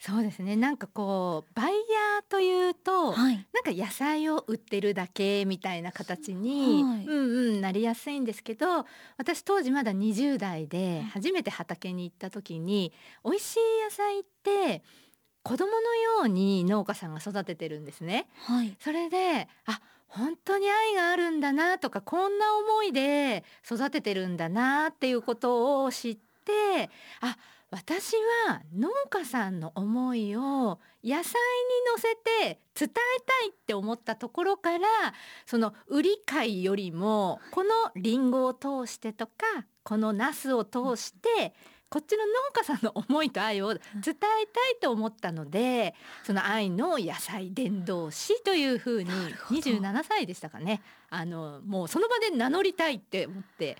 そうですね。なんかこうバイヤーというと、はい、なんか野菜を売ってるだけみたいな形に、はい。うんうんなりやすいんですけど私当時まだ20代で初めて畑に行った時に美味しい野菜って子供のように農家さんが育ててるんですね。はい。それであ本当に愛があるんだなとかこんな思いで育ててるんだなっていうことを知ってあ私は農家さんの思いを野菜に乗せて伝えたいって思ったところからその売り買いよりもこのリンゴを通してとかこのナスを通してこっちの農家さんの思いと愛を伝えたいと思ったのでその愛の野菜伝道師というふうになるほど。27歳でしたかね。あのもうその場で名乗りたいって思って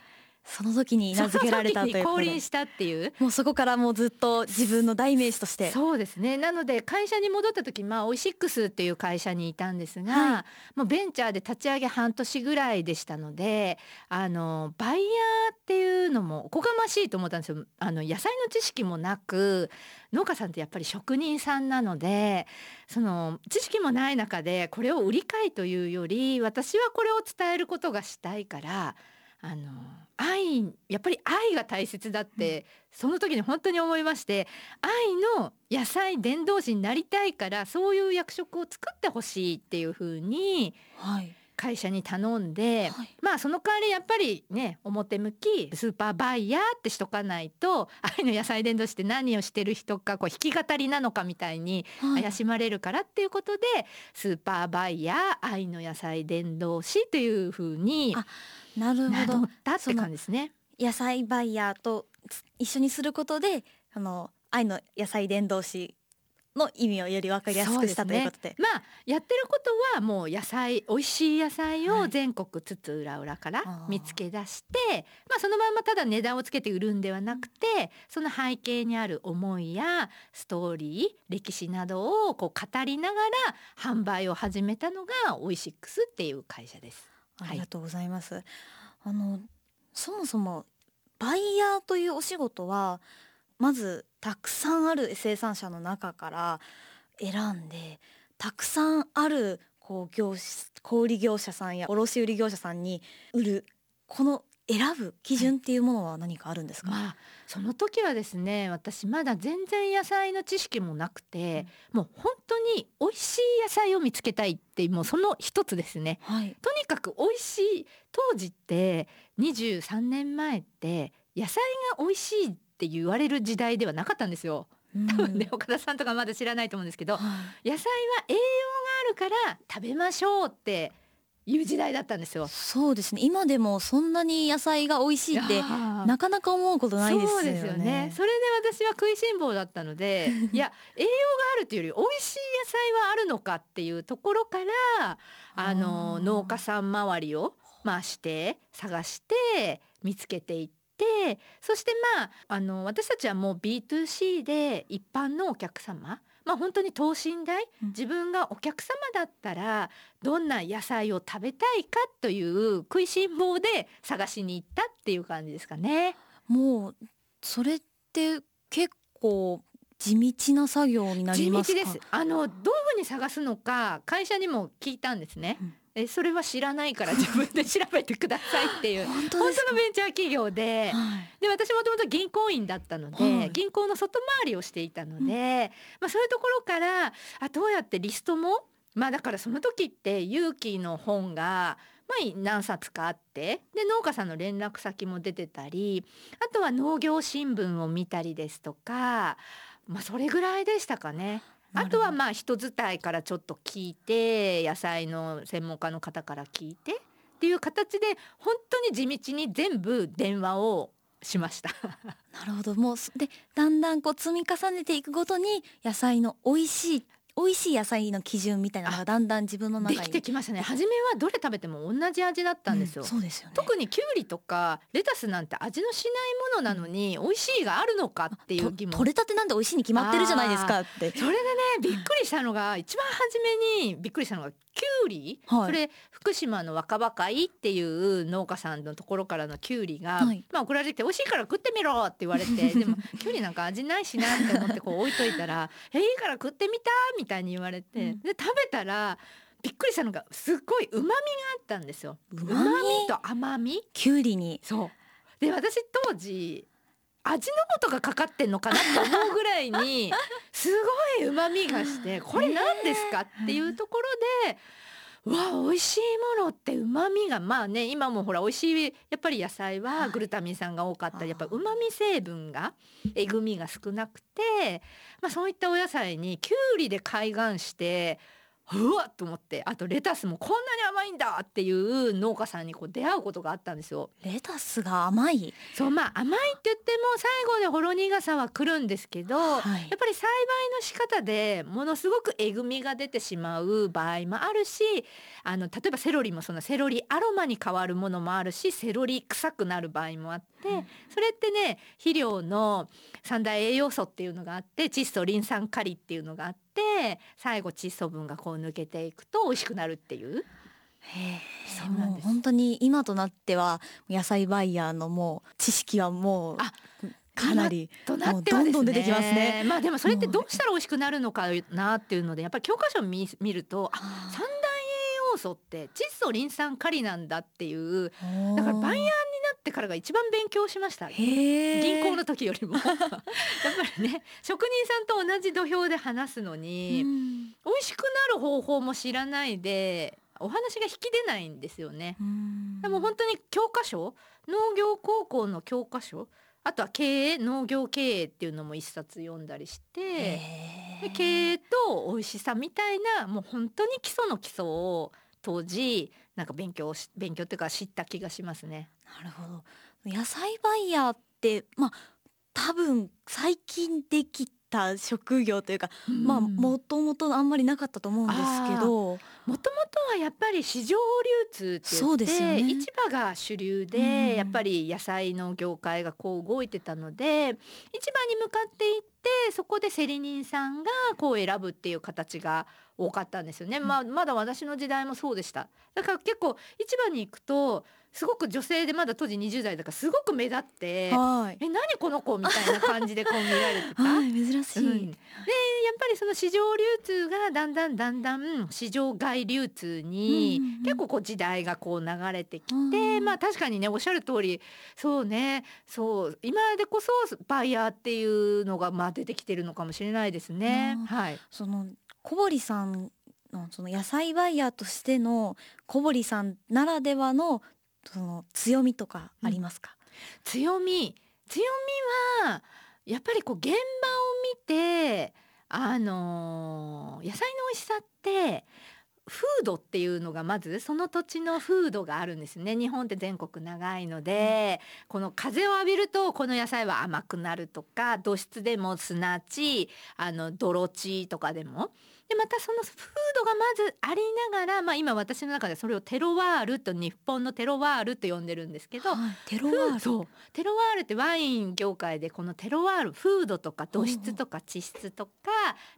その時に名付けられたという降臨したっていう。もうそこからもうずっと自分の代名詞として。そうですね。なので会社に戻った時まあオイシックスっていう会社にいたんですが、はもうベンチャーで立ち上げ半年ぐらいでしたのであのバイヤーっていうのもおこがましいと思ったんですよ。あの野菜の知識もなく農家さんってやっぱり職人さんなのでその知識もない中でこれを売り買いというより私はこれを伝えることがしたいからあの愛やっぱり愛が大切だって、その時に本当に思いまして愛の野菜伝道師になりたいからそういう役職を作ってほしいっていう風にはい会社に頼んで、はい。まあその代わりやっぱりね表向きスーパーバイヤーってしとかないと (laughs) 愛の野菜伝道師って何をしてる人かこう弾き語りなのかみたいにはい。怪しまれるからっていうことで、スーパーバイヤー愛の野菜伝道師という風にあなる名ほど。乗ったって感じですね。野菜バイヤーとつ一緒にすることであの愛の野菜伝道師の意味をより分かりやすくしたということで。まあやってることはもう野菜美味しい野菜を全国津々浦々から見つけ出して、まあそのままただ値段をつけて売るんではなくてその背景にある思いやストーリー歴史などをこう語りながら販売を始めたのがオイシックスっていう会社です。ありがとうございます。あのそもそもバイヤーというお仕事はまずたくさんある生産者の中から選んでたくさんあるこう業小売業者さんや卸売業者さんに売るこの選ぶ基準っていうものは何かあるんですか、まあその時はですね私まだ全然野菜の知識もなくて、もう本当に美味しい野菜を見つけたいってもうその一つですね。はい、とにかく美味しい当時って23年前って野菜が美味しいって言われる時代ではなかったんですよ多分ね、岡田さんとかまだ知らないと思うんですけどはい野菜は栄養があるから食べましょうっていう時代だったんですよ。そうですね今でもそんなに野菜が美味しいってなかなか思うことないですよね。そうですよね。それで私は食いしん坊だったので、(laughs) いや栄養があるというより美味しい野菜はあるのかっていうところから、あの農家さん周りを回して探して見つけていって、そしてまああの私たちはもう B2C で一般のお客様。まあ本当に等身大うん自分がお客様だったらどんな野菜を食べたいかという食いしん坊で探しに行ったっていう感じですかね。もうそれって結構地道な作業になり地道ますか？です。あのどういうふうに探すのか会社にも聞いたんですね。うんえそれは知らないから (laughs) 自分で調べてくださいっていう本当のベンチャー企業で。はいで私もともと銀行員だったので、はい銀行の外回りをしていたので、まあ、そういうところからあどうやってリストもまあだからその時って勇気の本が、まあ、何冊かあってで農家さんの連絡先も出てたりあとは農業新聞を見たりですとか、まあ、それぐらいでしたかね。あとはまあ人伝いからちょっと聞いて野菜の専門家の方から聞いてっていう形で本当に地道に全部電話をしました。なるほどもうすでだんだんこう積み重ねていくごとに野菜の美味しい美味しい野菜の基準みたいなのがだんだん自分の中にできてきましたね。初めはどれ食べても同じ味だったんですよ。うそうですよね。特にきゅうりとかレタスなんて味のしないものなのに美味しいがあるのかっていう疑問。と取れたてなんで美味しいに決まってるじゃないですかって。それでねびっくりしたのが一番初めにびっくりしたのがきゅうり、はいそれ福島の若葉会っていう農家さんのところからのきゅうりが、はいまあ送られて美味しいから食ってみろって言われてでもきゅうりなんか味ないしなって思ってこう置いといたら「(laughs) えいいから食ってみた」みたいに言われて、うん。で食べたらびっくりしたのがすっごい旨味があったんですよ。旨味？と甘み？きゅうりに。そう。で私当時味の素がかかってんのかなって思うぐらいにすごい旨味がして (laughs) これ何ですかっていうところで。うわ美味しいものって旨味がまあね今もほら美味しいやっぱり野菜はグルタミン酸が多かったりやっぱ旨味成分がえぐみが少なくて、まあ、そういったお野菜にきゅうりで開眼してうわっと思ってあとレタスもこんなに甘いんだっていう農家さんにこう出会うことがあったんですよ。レタスが甘い？そうまあ甘いって言っても最後でほろ苦さは来るんですけど、はいやっぱり栽培の仕方でものすごくえぐみが出てしまう場合もあるしあの例えばセロリもそのセロリアロマに変わるものもあるしセロリ臭くなる場合もあって、うんそれってね肥料の三大栄養素っていうのがあって窒素リン酸カリっていうのがあって最後窒素分がこう抜けていくと美味しくなるっていう。へそうなんです本当に今となっては野菜バイヤーのもう知識はもうあかなりとなってはですねどんどん出てきますね。まあでもそれってどうしたら美味しくなるのかなっていうのでやっぱり教科書を見見るとあ三大栄養素って窒素リン酸カリなんだっていうだからバイヤーになってからが一番勉強しました。銀行の時よりも。(laughs) やっぱりね職人さんと同じ土俵で話すのに、うん。美味しくなる方法も知らないでお話が引き出ないんですよね。うん。でも本当に教科書農業高校の教科書あとは経営農業経営っていうのも一冊読んだりして経営と美味しさみたいなもう本当に基礎の基礎を当時なんか勉強し勉強っていうか知った気がしますね。なるほど野菜バイヤーってまあ多分最近できた職業というか、まあもともとあんまりなかったと思うんですけどもともとはやっぱり市場流通って言って、ね。市場が主流で、うん。やっぱり野菜の業界がこう動いてたので市場に向かっていってそこで競り人さんがこう選ぶっていう形が多かったんですよね、まあ、まだ私の時代もそうでした。だから結構市場に行くとすごく女性でまだ当時20代だからすごく目立ってはいえ何この子？みたいな感じでこう見られてた。(laughs) はい珍しい、うん。でやっぱりその市場流通がだんだんだんだん市場外流通にうんうんうん。結構こう時代がこう流れてきて、うんまあ確かにねおっしゃる通りそうねそう今でこそバイヤーっていうのがまあ出てきてるのかもしれないですね。うんはい、その小堀さんのその野菜バイヤーとしての小堀さんならではのその強みとかありますか、強み強みはやっぱりこう現場を見てあのー野菜の美味しさって風土っていうのがまずその土地の風土があるんですね。日本って全国長いので、この風を浴びるとこの野菜は甘くなるとか土質でも砂地あの泥地とかでもでまたその風土がまずありながら、まあ、今私の中でそれをテロワールと日本のテロワールと呼んでるんですけど、はいテロワール？テロワールってワイン業界でこのテロワール風土とか土質とか地質とか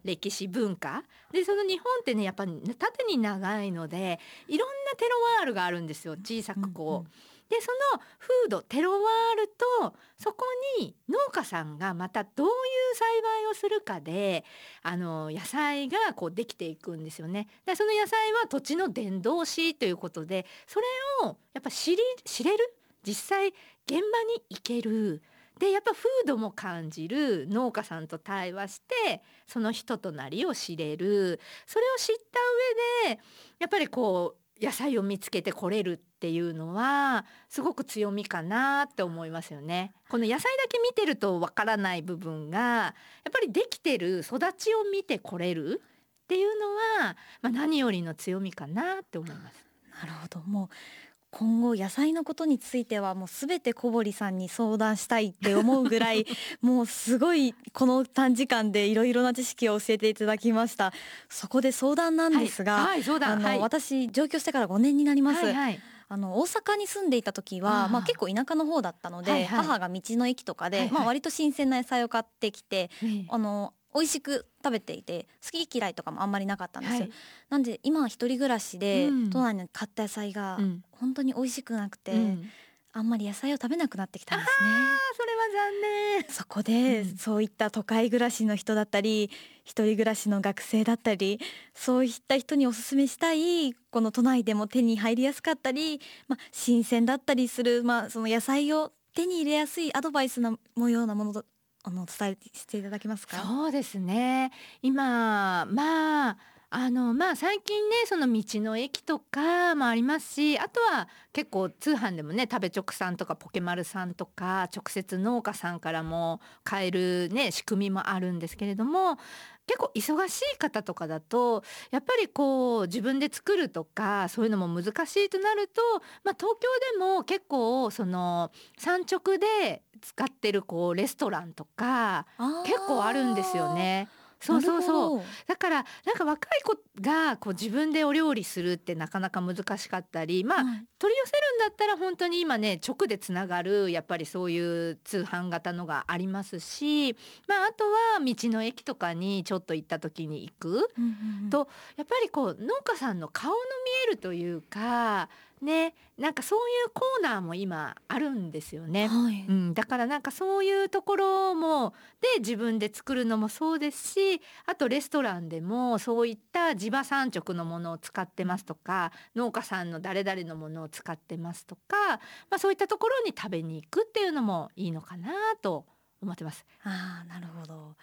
歴史文化。でその日本ってねやっぱり縦に長いのでいろんなテロワールがあるんですよ。小さくこう。うんうんでその風土テロワールとそこに農家さんがまたどういう栽培をするかであの野菜がこうできていくんですよね。でその野菜は土地の伝道師ということでそれをやっぱ知り知れる？実際現場に行ける。でやっぱ風土も感じる。農家さんと対話してその人となりを知れる。それを知った上でやっぱりこう野菜を見つけてこれるっていうのはすごく強みかなって思いますよね。この野菜だけ見てるとわからない部分がやっぱりできてる育ちを見てこれるっていうのは、まあ、何よりの強みかなって思います。なるほどもう今後野菜のことについてはもうすべて小堀さんに相談したいって思うぐらい (laughs) もうすごいこの短時間でいろいろな知識を教えていただきました。そこで相談なんですが、はい、はい、そうだあの、はい、私上京してから5年になります、はいはい。あの大阪に住んでいた時はまあ、結構田舎の方だったので、はいはい。母が道の駅とかで、はいはい。まあ、割と新鮮な野菜を買ってきてねあの美味しく食べていて好き嫌いとかもあんまりなかったんですよ、はい。なんで今は一人暮らしで、うん。都内に買った野菜がうん。本当に美味しくなくて、うん。あんまり野菜を食べなくなってきたんですね。あそれは残念。そこで、うん。そういった都会暮らしの人だったり一人暮らしの学生だったりそういった人におすすめしたいこの都内でも手に入りやすかったり、まあ、新鮮だったりする、まあ、その野菜を手に入れやすいアドバイスなもようなものとあの伝えしていただけますか？そうですね。今まああのまあ最近ねその道の駅とかもありますしあとは結構通販でもね食べ直さんとかポケマルさんとか直接農家さんからも買えるね仕組みもあるんですけれども結構忙しい方とかだとやっぱりこう自分で作るとかそういうのも難しいとなると、まあ、東京でも結構その産直で使ってるこうレストランとか結構あるんですよ。ね。そうそうそう。うだからなんか若い子がこう自分でお料理するってなかなか難しかったりまあ、取り寄せるんだったら本当に今ね直でつながるやっぱりそういう通販型のがありますし、まあ、あとは道の駅とかにちょっと行った時に行く。とやっぱりこう農家さんの顔の見えるというかねなんかそういうコーナーも今あるんですよね。はいうん、だからなんかそういうところもで自分で作るのもそうですしあとレストランでもそういった地場産直のものを使ってますとか農家さんの誰々のものを使ってますとか、まあ、そういったところに食べに行くっていうのもいいのかなと思ってます。あーなるほど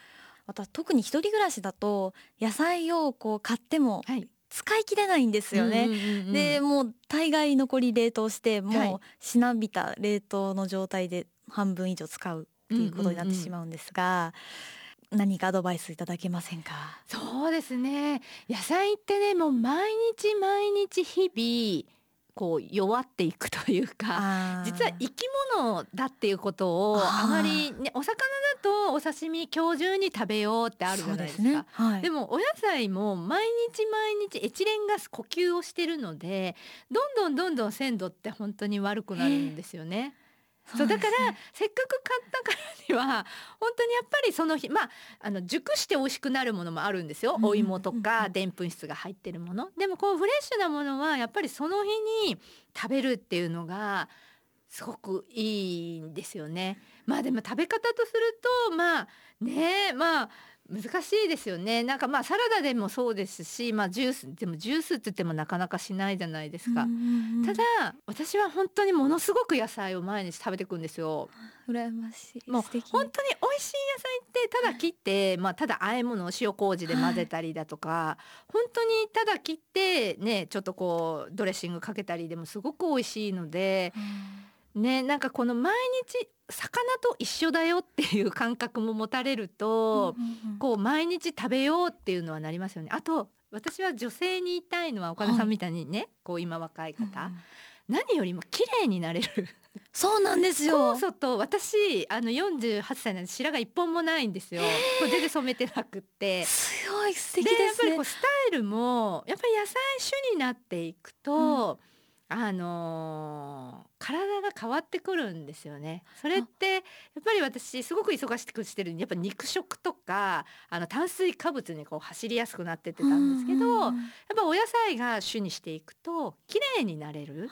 また特に一人暮らしだと野菜をこう買ってもはい、使い切れないんですよね。うんうんうんうん。でもう大概残り冷凍してはい。もうしなびた冷凍の状態で半分以上使うっていうことになってしまうんですが、何かアドバイスいただけませんか？そうですね。野菜ってねもう毎日毎日日々こう弱っていくというか実は生き物だっていうことをあまり、ね、お魚だとお刺身今日中に食べようってあるじゃないですか。でねはい、でもお野菜も毎日毎日エチレンガス呼吸をしてるのでどんどんどんどん鮮度って本当に悪くなるんですよね。そうだから、せっかく買ったからには本当にやっぱりその日まああの熟して美味しくなるものもあるんですよ、お芋とかでんぷん質が入ってるもの。でもこうフレッシュなものはやっぱりその日に食べるっていうのがすごくいいんですよね。まあでも食べ方とするとまあねまあ難しいですよね。なんかまあサラダでもそうですし、まあ、ジュースでもジュースって言ってもなかなかしないじゃないですか、ただ私は本当にものすごく野菜を毎日食べていくんですよ。羨ましい。もう本当に美味しい野菜ってただ切って、まあ、ただ和え物を塩麹で混ぜたりだとか、はい、本当にただ切ってねちょっとこうドレッシングかけたりでもすごく美味しいので、ねなんかこの毎日魚と一緒だよっていう感覚も持たれると、こう毎日食べようっていうのはなりますよね。あと私は女性に言いたいのは岡田さんみたいにね、はい、こう今若い方、うん、何よりも綺麗になれる。そうなんですよ。酵素と私あの48歳なんで白髪一本もないんですよ。これ全然染めてなくって。すごい素敵ですね。やっぱりこうスタイルもやっぱり野菜種になっていくと。うんあのー、体が変わってくるんですよね。それってやっぱり私すごく忙しくしてるんでやっぱ肉食とかあの炭水化物にこう走りやすくなってってたんですけど、やっぱお野菜が主にしていくと綺麗になれる。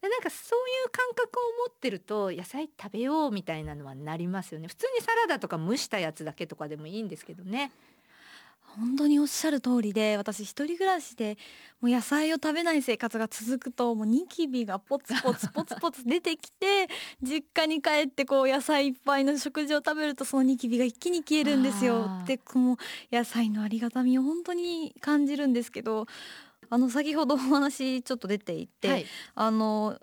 でなんかそういう感覚を持ってると野菜食べようみたいなのはなりますよね。普通にサラダとか蒸したやつだけとかでもいいんですけどね本当におっしゃる通りで私一人暮らしでもう野菜を食べない生活が続くともうニキビがポツポツポツポツ出てきて (laughs) 実家に帰ってこう野菜いっぱいの食事を食べるとそのニキビが一気に消えるんですよ。でこの野菜のありがたみを本当に感じるんですけどあの先ほどお話ちょっと出ていて、はい、あの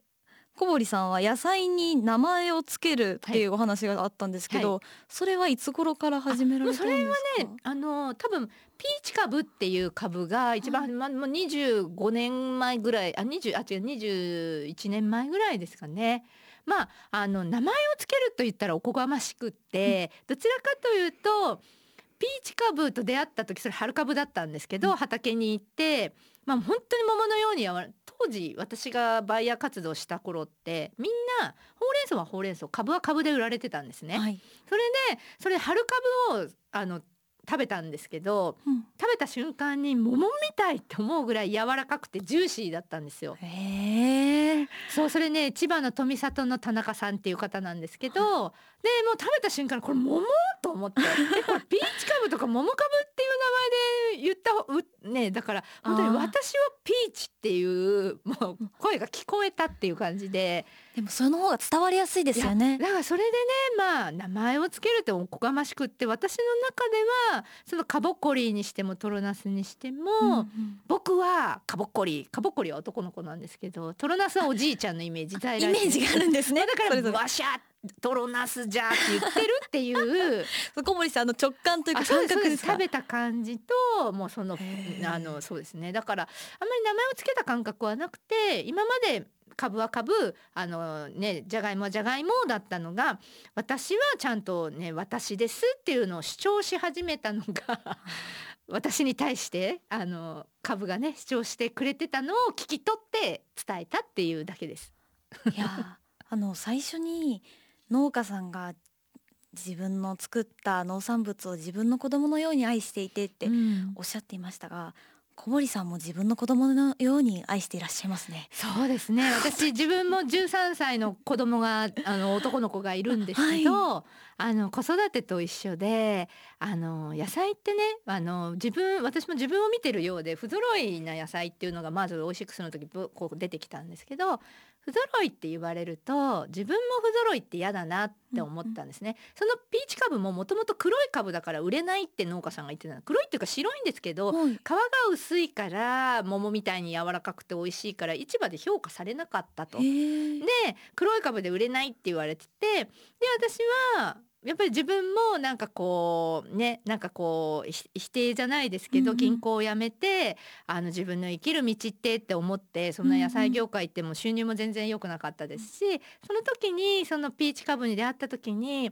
小堀さんは野菜に名前をつけるっていうお話があったんですけど、はい、それはいつ頃から始められたんですか？それはねあの多分ピーチ株っていう株が一番、はい、まあ、25年前ぐらいあ20あ違う21年前ぐらいですかね。まあ、あの名前をつけると言ったらおこがましくって、どちらかというとピーチ株と出会った時それ春株だったんですけど、畑に行ってまあ本当に桃のように当時私がバイヤー活動した頃ってみんなほうれん草はほうれん草株は株で売られてたんですね。はい、それでそれ春株をあの食べたんですけど、うん、食べた瞬間に桃みたいって思うぐらい柔らかくてジューシーだったんですよ。へえ。そうそれね千葉の富里の田中さんっていう方なんですけど、でもう食べた瞬間これ桃？と思ってえこれピーチ株とか桃株っていう名前で言ったねだから本当に私はピーチっていうもう声が聞こえたっていう感じで。でもその方が伝わりやすいですよね。だからそれでねまあ名前をつけるっておこがましくって私の中ではそのカボコリーにしてもトロナスにしても、うんうん、僕はカボコリーカボコリーは男の子なんですけどトロナスはおじいちゃんのイメージイメージがあるんですね。(laughs) だからわしゃトロナスじゃって言ってるっていう。(laughs) 小森さんの直感というか感覚です食べた感じともうそのあのそうですね。だからあんまり名前をつけた感覚はなくて今まで株は株あのねじゃがいもはじゃがいもだったのが私はちゃんとね私ですっていうのを主張し始めたのが (laughs) 私に対してあの株がね主張してくれてたのを聞き取って伝えたっていうだけです。いやあの最初に農家さんが自分の作った農産物を自分の子供のように愛していてっておっしゃっていましたが、小森さんも自分の子供のように愛していらっしゃいますね。そうですね。(laughs) 私自分も13歳の子供があの男の子がいるんですけど、はい、あの子育てと一緒で、あの野菜ってね、あの自分私も自分を見てるようで不揃いな野菜っていうのがまず美味しくする時こう出てきたんですけど、不揃いって言われると自分も不揃いって嫌だなって思ったんですね、うんうん、そのピーチ株ももともと黒い株だから売れないって農家さんが言ってた黒いっていうか白いんですけど、はい、皮が薄いから桃みたいに柔らかくて美味しいから市場で評価されなかったと。で黒い株で売れないって言われててで私はやっぱり自分もなんかこうねなんかこう否定じゃないですけど、銀行を辞めてあの自分の生きる道ってって思ってそんな野菜業界行っても収入も全然良くなかったですし、その時にそのピーチ株に出会った時に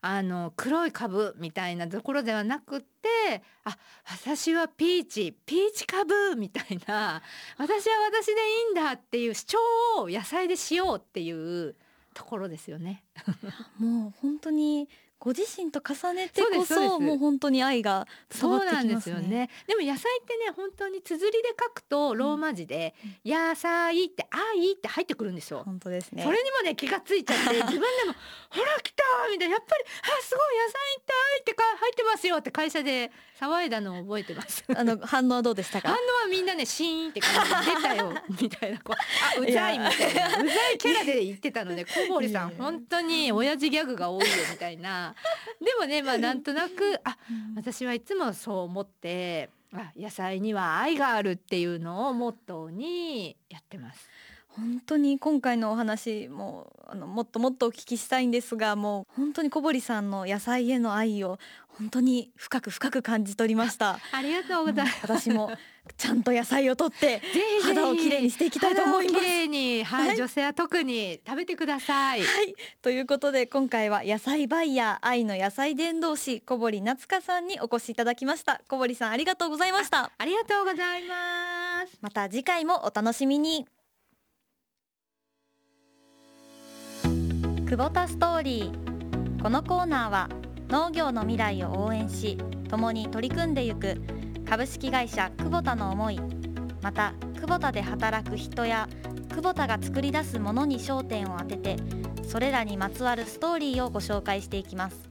あの黒い株みたいなところではなくってあ私はピーチピーチ株みたいな私は私でいいんだっていう主張を野菜でしようっていうところですよね。(laughs) もう本当にご自身と重ねてこそうですそうですそもう本当に愛が伝そうわってなんでよきますすね。ね。でも野菜ってね本当に綴りで書くとローマ字で「野菜」って「愛」って入ってくるんですよ。本当ですね。それにもね気がついちゃって (laughs) 自分でも「ほら来た!」みたいなやっぱり「あすごい野菜って愛ってか入ってますよ」って会社で騒いだのを覚えてます。(laughs) あの反応はどうでした反応か。はみんなねシーンって感じで出たよみたいなこうあうざいみたいなうざいキャラで言ってたので小堀さん本当に親父ギャグが多いよみたいな (laughs) でもねまあなんとなくあ私はいつもそう思ってあ野菜には愛があるっていうのをモットーにやってます。本当に今回のお話もあのもっともっとお聞きしたいんですがもう本当に小堀さんの野菜への愛を本当に深く深く感じ取りました。(laughs) ありがとうございます。私もちゃんと野菜を取って肌をきれいにしていきたいと思います。き。れいに、はい、はい。女性は特に食べてください。はい、ということで今回は野菜バイヤー愛の野菜伝道師小堀夏香さんにお越しいただきました。小堀さんありがとうございました。ありがとうございます。また次回もお楽しみに。久保田ストーリー。このコーナーは農業の未来を応援し共に取り組んでゆく株式会社久保田の思いまた久保田で働く人や久保田が作り出すものに焦点を当ててそれらにまつわるストーリーをご紹介していきます。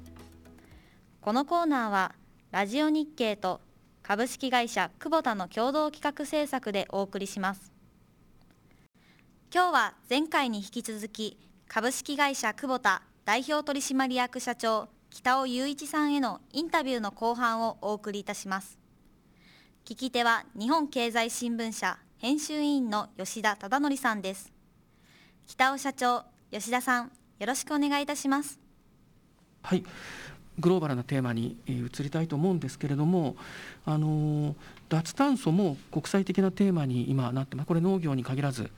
このコーナーはラジオ日経と株式会社久保田の共同企画制作でお送りします。今日は前回に引き続き株式会社久保田代表取締役社長北尾雄一さんへのインタビューの後半をお送りいたします。聞き手は日本経済新聞社編集委員の吉田忠則さんです北尾社長吉田さんよろしくお願いいたしますはい、グローバルなテーマに移りたいと思うんですけれども、あの脱炭素も国際的なテーマに今なってます。これ農業に限らず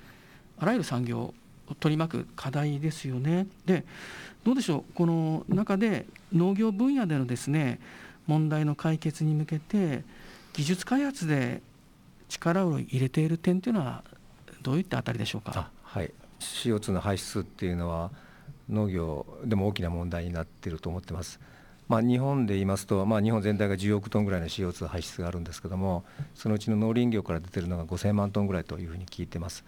あらゆる産業を取り巻く課題ですよね。で、どうでしょう？この中で農業分野でのですね問題の解決に向けて技術開発で力を入れている点というのはどういったあたりでしょうか？はい、CO2 の排出っていうのは農業でも大きな問題になっていると思ってます。まあ、日本で言いますと、まあ、日本全体が10億トンぐらいの CO2 排出があるんですけどもそのうちの農林業から出てるのが5000万トンぐらいというふうに聞いてます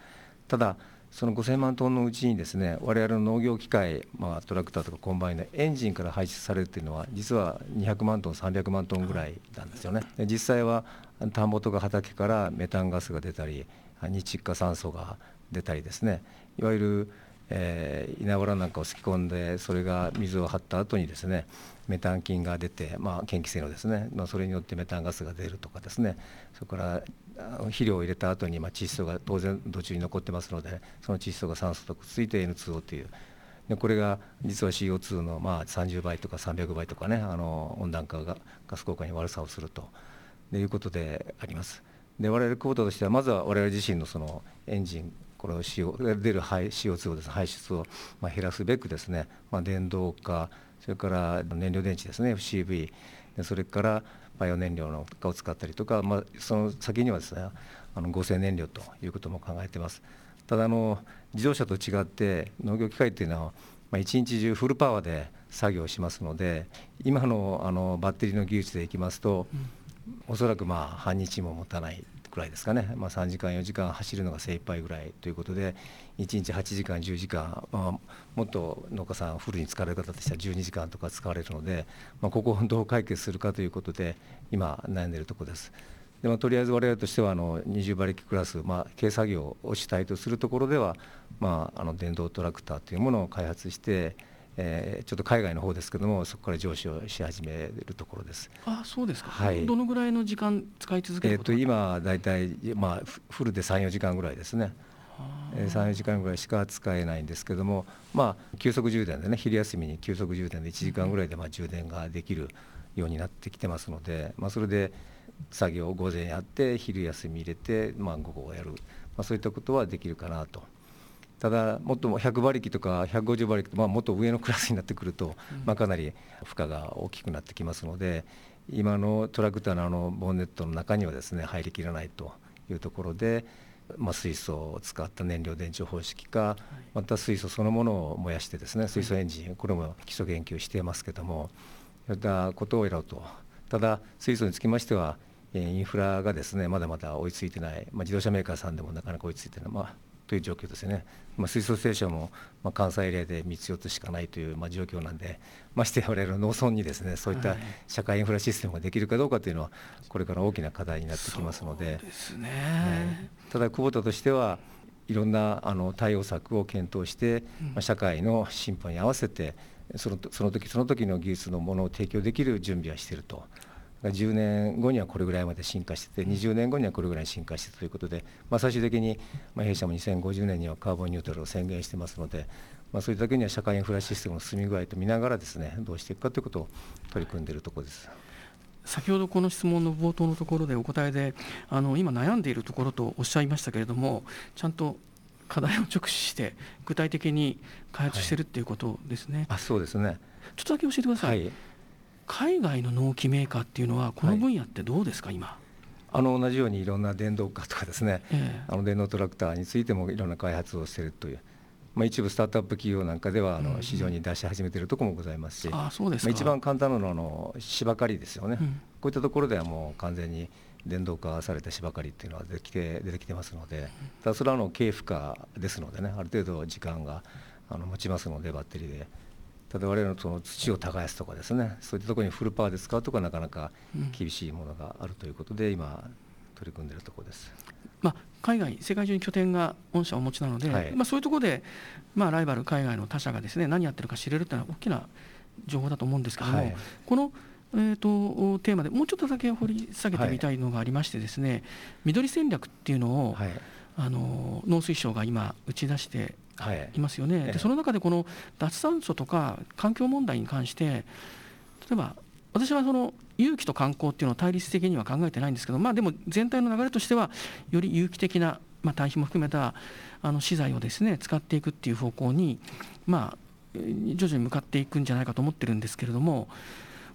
ただその5000万トンのうちにですね我々の農業機械、まあ、トラクターとかコンバインのエンジンから排出されるというのは実は200万トン300万トンぐらいなんですよね。で実際は田んぼとか畑からメタンガスが出たり日窒化酸素が出たりですね。いわゆる、えー稲わらなんかをすき込んでそれが水を張った後にですねメタン菌が出て、まあ、嫌気性のですね、まあ、それによってメタンガスが出るとかですね。それから肥料を入れた後にまあ窒素が当然土中に残ってますのでその窒素が酸素とくっついて N2O という。でこれが実は CO2 のまあ30倍とか300倍とかねあの温暖化がガス効果に悪さをすると。いうことであります。で我々クボタとしてはまずは我々自身のそのエンジンこれを CO 出る排 CO2 をです、ね、排出をまあ減らすべくですね、まあ、電動化それから燃料電池ですね FCV でそれからバイオ燃料のを使ったりとか、まあ、その先にはですねあの合成燃料ということも考えています。ただあの自動車と違って農業機械っていうのは、まあ、一日中フルパワーで作業しますので今のあのバッテリーの技術でいきますと、おそらくまあ半日も持たないくらいですかね、まあ、3時間4時間走るのが精一杯ぐらいということで1日8時間10時間、まあ、もっと農家さんフルに使われる方としては12時間とか使われるので、まあ、ここをどう解決するかということで今悩んでいるところです。でまあ、とりあえず我々としてはあの20馬力クラス、まあ、軽作業をしたいとするところでは、まあ、あの電動トラクターというものを開発して、えーちょっと海外の方ですけどもそこから上司をし始めるところです。あそうですか、はいどのぐらいの時間使い続けえー、ることとが今大体、まあ、フフルで34時間ぐらいですね。34時間ぐらいしか使えないんですけども、まあ、急速充電でね昼休みに急速充電で1時間ぐらいでまあ充電ができるようになってきてますので、まあ、それで作業を午前やって昼休み入れて、まあ、午後やる、まあ、そういったことはできるかなと。ただ、もっと100馬力とか150馬力と、まあ、もっと上のクラスになってくると、まあ、かなり負荷が大きくなってきますので、今のトラクターのあのボンネットの中にはですね入りきらないというところで、まあ、水素を使った燃料電池方式か、また水素そのものを燃やしてですね水素エンジンこれも基礎研究していますけどもそういったことをやろうと。ただ水素につきましてはインフラがですねまだまだ追いついてない、まあ、自動車メーカーさんでもなかなか追いついてない、まあ、という状況ですね、まあ、水素ステーションも、まあ、関西エリアで3つ4つしかないという、まあ、状況なんでまして我々の農村にですねそういった社会インフラシステムができるかどうかというのはこれから大きな課題になってきますので。ですね、はい、ただ久保田としてはいろんなあの対応策を検討して、まあ、社会の進歩に合わせてそのその時その時の技術のものを提供できる準備はしていると。10年後にはこれぐらいまで進化してて20年後にはこれぐらい進化してということで、まあ、最終的に、まあ、弊社も2050年にはカーボンニュートラルを宣言してますので、まあ、そういった時には社会インフラシステムの進み具合と見ながらですねどうしていくかということを取り組んでいるところです。先ほどこの質問の冒頭のところでお答えであの今悩んでいるところとおっしゃいましたけれどもちゃんと課題を直視して具体的に開発しているっていうことですね。はい、あそうですねちょっとだけ教えてください、はい海外の農機メーカーっていうのはこの分野ってどうですか、はい、今あの同じようにいろんな電動化とかですね、えー、あの電動トラクターについてもいろんな開発をしているという、まあ、一部スタートアップ企業なんかではあの市場に出し始めているところもございますし、あそうですまあ、一番簡単なのはあの芝刈りですよね、うん、こういったところではもう完全に電動化された芝刈りっていうのは出てきて出てきてますので、ただそれはあの軽負荷ですのでねある程度時間があの持ちますのでバッテリーで。ただ我々のその土を耕すとかですねそういったところにフルパワーで使うとかなかなか厳しいものがあるということで、今取り組んでいるところです。まあ、海外、世界中に拠点が御社お持ちなので、はい、まあ、そういうところで、まあ、ライバル、海外の他社がですね何やってるか知れるというのは大きな情報だと思うんですけども、はい、この、えーと、テーマでもうちょっとだけ掘り下げてみたいのがありましてですね、はい、緑戦略っていうのを、あの農水省が今打ち出してい。ますよね、はい、でその中でこの脱炭素とか環境問題に関して例えば私はその有機と観光っていうのを対立的には考えてないんですけど、まあ、でも全体の流れとしてはより有機的な、まあ、堆肥も含めたあの資材をですね使っていくっていう方向に、まあ、徐々に向かっていくんじゃないかと思ってるんですけれども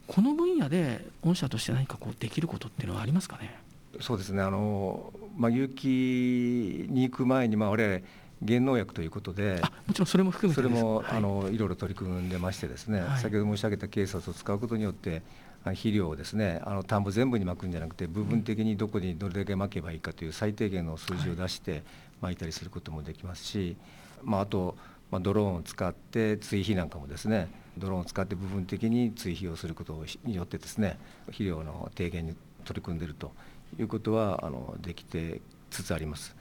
この分野で御社として何かこうできることっていうのはありますかね？そうですね。あの、まあ、有機に行く前に、まあ、我々減農薬ということで、もちろんそれも含めてそれも、はい、あのいろいろ取り組んでましてですね、はい、先ほど申し上げた警察を使うことによって肥料をですねあの田んぼ全部にまくんじゃなくて部分的にどこにどれだけまけばいいかという最低限の数字を出してまいたりすることもできますし、まあ、あと、まあ、ドローンを使って追肥なんかもですねドローンを使って部分的に追肥をすることによってですね肥料の低減に取り組んでいるということはあのできてつつあります。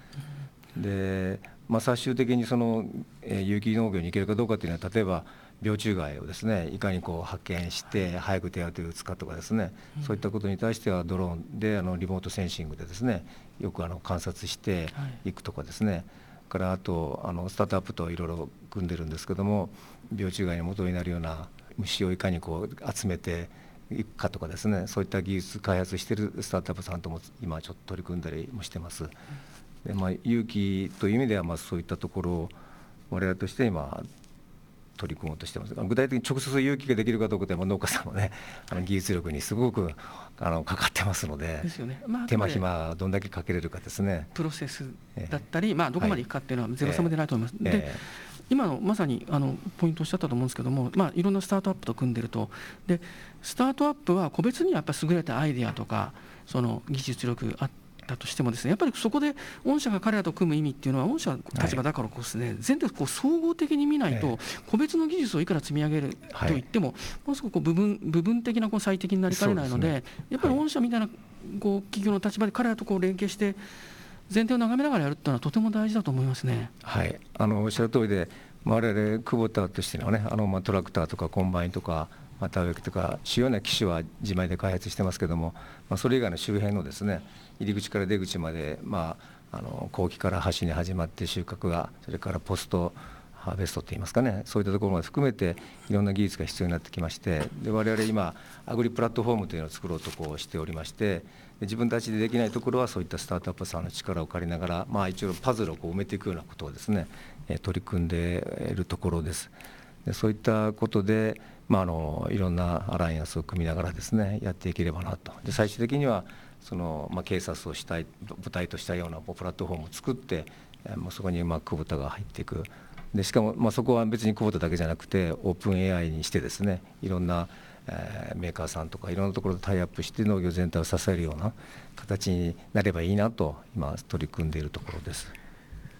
でまあ、最終的にその、えー、有機農業に行けるかどうかというのは例えば病虫害をですねいかにこう発見して早く手当てを打つかとかですね、うん、そういったことに対してはドローンであのリモートセンシングでですねよくあの観察してい。くとかですね、はい、からあとあのスタートアップといろいろ組んでるんですけども病虫害の元になるような虫をいかにこう集めていくかとかですねそういった技術開発しているスタートアップさんとも今ちょっと取り組んだりもしてます。でまあ、勇気という意味ではまあそういったところを我々として今取り組もうとしてます。具体的に直接勇気ができるかどうかでも農家さんのねあの技術力にすごくあのかかってますのでですよね、まあ、手間暇どんだけかけれるかですね。プロセスだったり、えー、まあ、どこまでいくかっていうのはゼロサムでないと思います。えー、で今のまさにあのポイントおっしゃったと思うんですけども、まあ、いろんなスタートアップと組んでると。でスタートアップは個別にはやっぱ優れたアイデアとかその技術力あってだとしてもですねやっぱりそこで御社が彼らと組む意味っていうのは御社の立場だからこそですね、はい、全体こう総合的に見ないと、個別の技術をいくら積み上げるといっても、もうすぐこう部分部分的なこう最適になりかねないので、ね、やっぱり御社みたいなこう企業の立場で彼らとこう連携して全体を眺めながらやるっていうのはとても大事だと思いますね。はい。あのおっしゃる通りで我々クボタとしてのねあのまあトラクターとかコンバインとかまた田植機とか主要な機種は自前で開発してますけども、まあ、それ以外の周辺のですね入り口から出口まで、まあ、あの耕起から播種に始まって収穫がそれからポストハーベストって言いますかねそういったところまで含めていろんな技術が必要になってきましてで我々今アグリプラットフォームというのを作ろうとこうしておりまして自分たちでできないところはそういったスタートアップさんの力を借りながら、まあ、一応パズルをこう埋めていくようなことをですね取り組んでいるところです。でそういったことで、まあ、あのいろんなアライアンスを組みながらですねやっていければなとで最終的にはその、まあ、警察をしたい舞台としたようなプラットフォームを作ってもうそこにまあ久保田が入っていく。でしかもまあそこは別に久保田だけじゃなくてオープン AI にしてですねいろんなえー、メーカーさんとかいろんなところでタイアップして農業全体を支えるような形になればいいなと今取り組んでいるところです。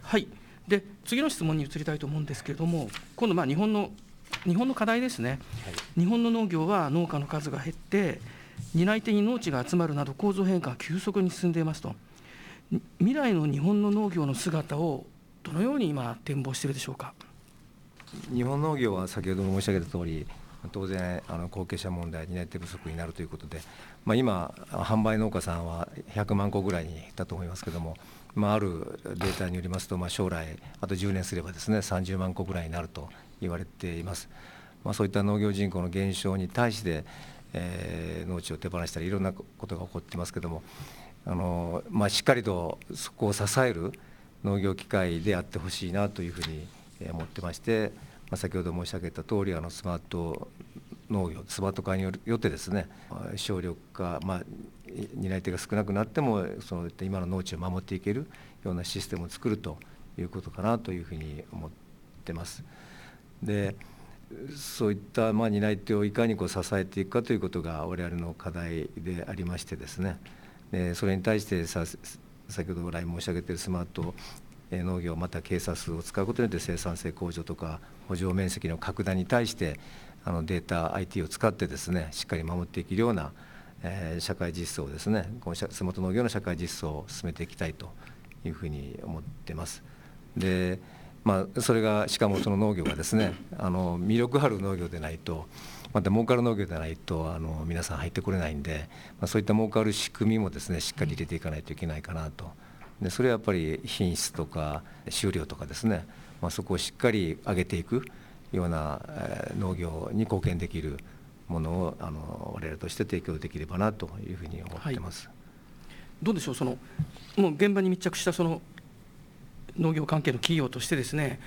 はい。で次の質問に移りたいと思うんですけれども今度まあ日本の日本の課題ですね、はい、日本の農業は農家の数が減って担い手に農地が集まるなど構造変化が急速に進んでいますと未来の日本の農業の姿をどのように今展望しているでしょうか？日本農業は先ほども申し上げた通り当然あの後継者問題担い手不足になるということで、まあ、今販売農家さんは100万個ぐらいにだと思いますけども、まあ、あるデータによりますと、まあ、将来あと10年すればですね30万個ぐらいになると言われています。ま、そういった農業人口の減少に対して、えー、農地を手放したりいろんなことが起こってますけどもあの、まあ、しっかりとそこを支える農業機械であってほしいなというふうに思ってまして、まあ、先ほど申し上げた通りありスマート農業スマート化によってですね省力化、まあ、担い手が少なくなってもそういった今の農地を守っていけるようなシステムを作るということかなというふうに思ってます。でそういったまあ担い手をいかにこう支えていくかということが我々の課題でありましてですねでそれに対してさ先ほど来申し上げているスマート農業また警察を使うことによって生産性向上とか補助面積の拡大に対してあのデータ IT を使ってですねしっかり守っていけるような、え、社会実装をですねこのスマート農業の社会実装を進めていきたいというふうに思ってます。でまあ、それがしかもその農業がですねあの魅力ある農業でないとまた儲かる農業でないとあの皆さん入ってこれないんで、まあ、そういった儲かる仕組みもですねしっかり入れていかないといけないかなとでそれはやっぱり品質とか収量とかですね、まあ、そこをしっかり上げていくような、農業に貢献できるものをあの我々として提供できればなというふうに思ってます。はい、どうでしょうそのもう現場に密着したその農業関係の企業としてですね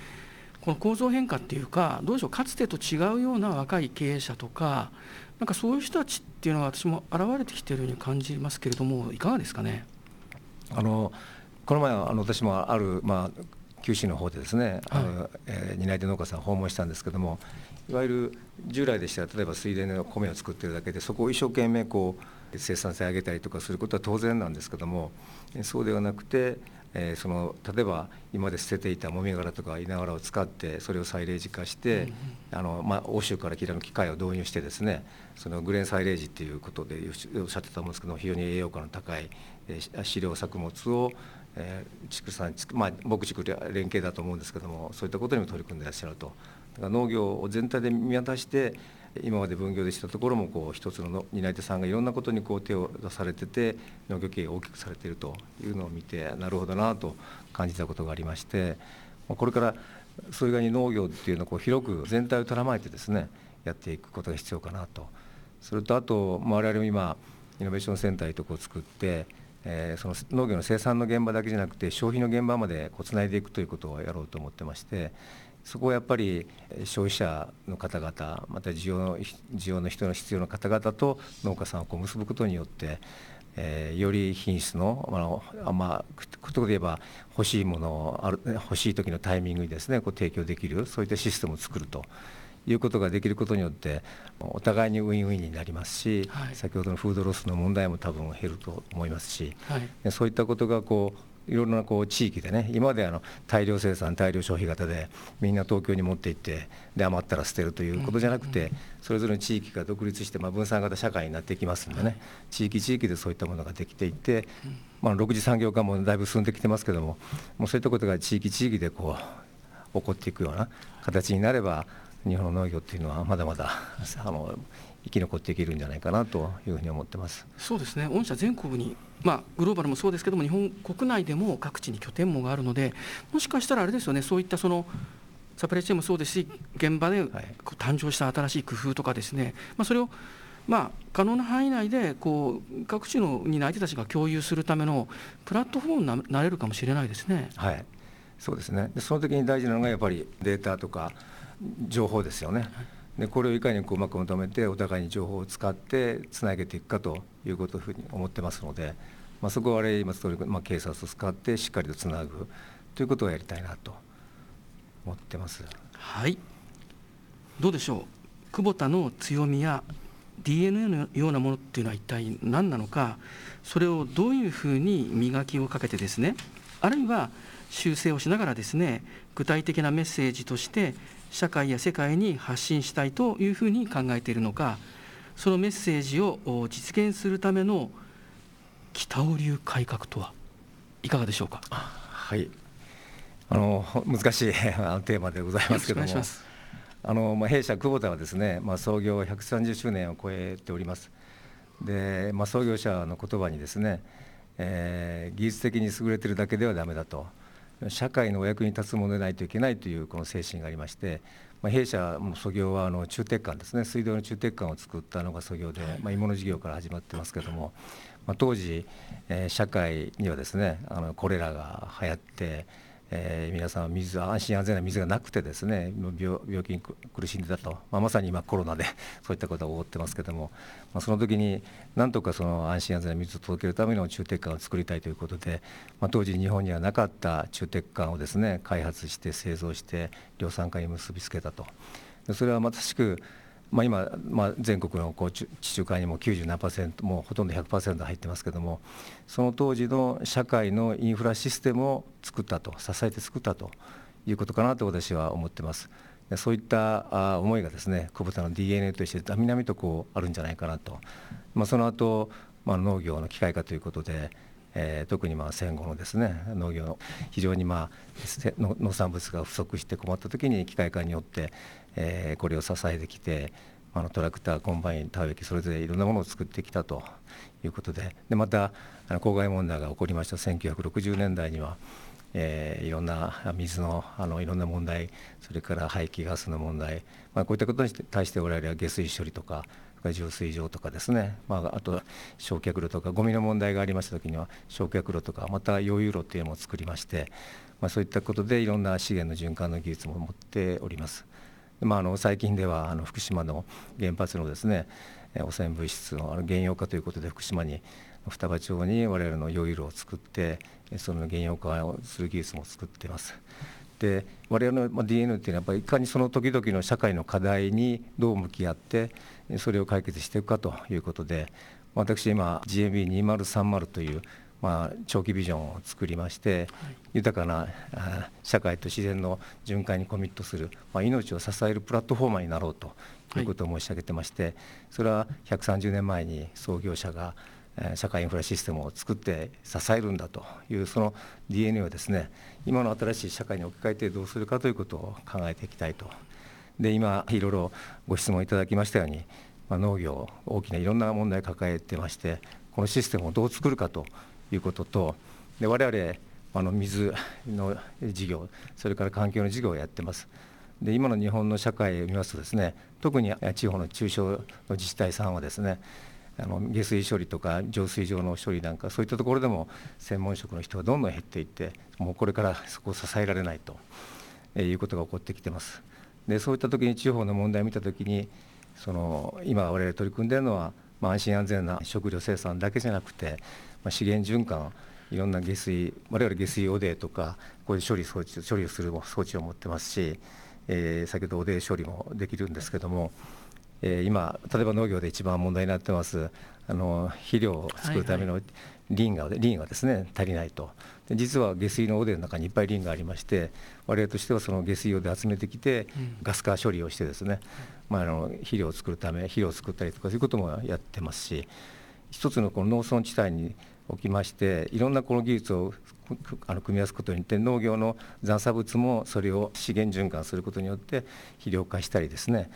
この構造変化っていうかどうでしょうかつてと違うような若い経営者とかなんかそういう人たちっていうのは私も現れてきているように感じますけれどもいかがですかね？あのこの前あの私もある、まあ、九州の方でですね、あのえー、担い手農家さん訪問したんですけどもいわゆる従来でしたら例えば水田の米を作ってるだけでそこを一生懸命こう生産性上げたりとかすることは当然なんですけどもそうではなくてえー、その例えば今まで捨てていたもみ殻とか稲わらを使ってそれをサイレージ化して、うんうん、あのまあ、欧州から来たの機械を導入してですねそのグレンサイレージっていうことでおっしゃってたんですけど非常に栄養価の高い、えー、飼料作物を、えー、畜産まあ、牧畜連携だと思うんですけどもそういったことにも取り組んでいらっしゃると。だから農業を全体で見渡して今まで分業でしたところもこう一つの担い手さんがいろんなことにこう手を出されてて農業経営を大きくされているというのを見てなるほどなと感じたことがありましてこれからそれ以外に農業っていうのをこう広く全体を捉まえてですねやっていくことが必要かなと。それとあと我々も今イノベーションセンターとこを作ってえー、その農業の生産の現場だけじゃなくて消費の現場までこうつないでいくということをやろうと思ってましてそこはやっぱり消費者の方々また需要の需要の人の必要な方々と農家さんをこう結ぶことによって、えー、より品質の、まあまあ、ことで言えば欲しいものをある欲しい時のタイミングにですねこう提供できるそういったシステムを作ると。いうことができることによってお互いにウィンウィンになりますし、はい、先ほどのフードロスの問題も多分減ると思いますし、はい、そういったことがこういろいろなこう地域でね今まであの大量生産大量消費型でみんな東京に持って行ってで余ったら捨てるということじゃなくてそれぞれの地域が独立してまあ分散型社会になっていきますんでね地域地域でそういったものができていってまあ6次産業化もだいぶ進んできてますけどももうそういったことが地域地域でこう起こっていくような形になれば日本の農業っていうのはまだまだあの生き残っていけるんじゃないかなというふうに思ってます。そうですね。御社全国に、まあ、グローバルもそうですけども日本国内でも各地に拠点網があるのでもしかしたらあれですよねそういったそのサプライチェーンもそうですし現場で誕生した新しい工夫とかですね、まあ、それをまあ、可能な範囲内でこう各地の担い手たちが共有するためのプラットフォームになれるかもしれないですね。はいそうですねその時に大事なのがやっぱりデータとか情報ですよね。でこれをいかにこううまくまとめてお互いに情報を使ってつなげていくかということをふうに思ってますので、まあ、そこはあれ言いますとおり、まあ、警察を使ってしっかりとつなぐということをやりたいなと思ってます。はい。どうでしょう？久保田の強みや DNA のようなものっていうのは一体何なのか？それをどういうふうに磨きをかけてですねあるいは修正をしながらですね具体的なメッセージとして社会や世界に発信したいというふうに考えているのかそのメッセージを実現するための北尾流改革とはいかがでしょうか？はいあの難しい (laughs) テーマでございますけども。あのまあ、弊社久保田はですね、まあ、創業130周年を超えております。で、まあ、創業者の言葉にですね、えー、技術的に優れてるだけではだめだと社会のお役に立つものでないといけないというこの精神がありまして、まあ、弊社も創業はあの中鉄管ですね。水道の中鉄管を作ったのが創業で、まあ、芋の事業から始まってますけども、まあ、当時、えー、社会にはですねあのコレラが流行ってえー、皆さん水安心安全な水がなくてですね病病気に苦しんでたと、まあ、まさに今コロナで (laughs) そういったことが起こってますけども、まあ、その時になんとかその安心安全な水を届けるための中鉄管を作りたいということで、まあ、当時日本にはなかった中鉄管をですね開発して製造して量産化に結びつけたと。それはまさしくまあ、今、まあ、全国のこう地中海にも97%もうほとんど100%入ってますけどもその当時の社会のインフラシステムを作ったと支えて作ったということかなと私は思ってます。そういった思いがですね久保田の DNA として並々とこうあるんじゃないかなと、まあ、その後、まあ農業の機械化ということで、えー、特にまあ戦後のですね農業の非常にまあ農産物が不足して困った時に機械化によってえ、これを支えてきてあのトラクターコンバイン田植え機それぞれいろんなものを作ってきたということででまたあの公害問題が起こりました1960年代には、えー、いろんな水のあのいろんな問題それから排気ガスの問題、まあ、こういったことに対して我々は下水処理とか浄水場とかですね、まあ、あと焼却炉とかゴミの問題がありました時には焼却炉とかまた溶融炉っていうのも作りまして、まあ、そういったことでいろんな資源の循環の技術も持っております。まあ、あの最近ではあの福島の原発のですね汚染物質の原用化ということで福島に双葉町に我々の溶融炉を作ってその原用化をする技術も作っています。で我々の DNA っていうのはやっぱりいかにその時々の社会の課題にどう向き合ってそれを解決していくかということで私今 GMB2030 というまあ、長期ビジョンを作りまして、豊かな社会と自然の循環にコミットする、まあ、命を支えるプラットフォーマーになろうということを申し上げてまして、それは130年前に創業者が社会インフラシステムを作って支えるんだというその DNA をですね今の新しい社会に置き換えてどうするかということを考えていきたいと。で今いろいろご質問いただきましたように、まあ、農業大きないろんな問題を抱えてましてこのシステムをどう作るかということとで我々あの水の事業それから環境の事業をやってます。で今の日本の社会を見ますとですね特に地方の中小の自治体さんはですねあの下水処理とか浄水場の処理なんかそういったところでも専門職の人がどんどん減っていってもうこれからそこを支えられないと、えいうことが起こってきてます。でそういった時に地方の問題を見た時にその今我々取り組んでいるのは、まあ、安心安全な食料生産だけじゃなくてまあ、資源循環いろんな下水我々下水汚泥とかこういう処理装置処理をする装置を持ってますし、えー、先ほど汚泥処理もできるんですけども、えー、今例えば農業で一番問題になってますあの肥料を作るためのリンが、リンがですね足りないと。で実は下水の汚泥の中にいっぱいリンがありまして我々としてはその下水汚で集めてきて、ガス化処理をしてですね、まあ、あの肥料を作るため肥料を作ったりとかそういうこともやってますし一つのこの農村地帯におきましていろんなこの技術をあの組み合わすことによって農業の残差物もそれを資源循環することによって肥料化したりですね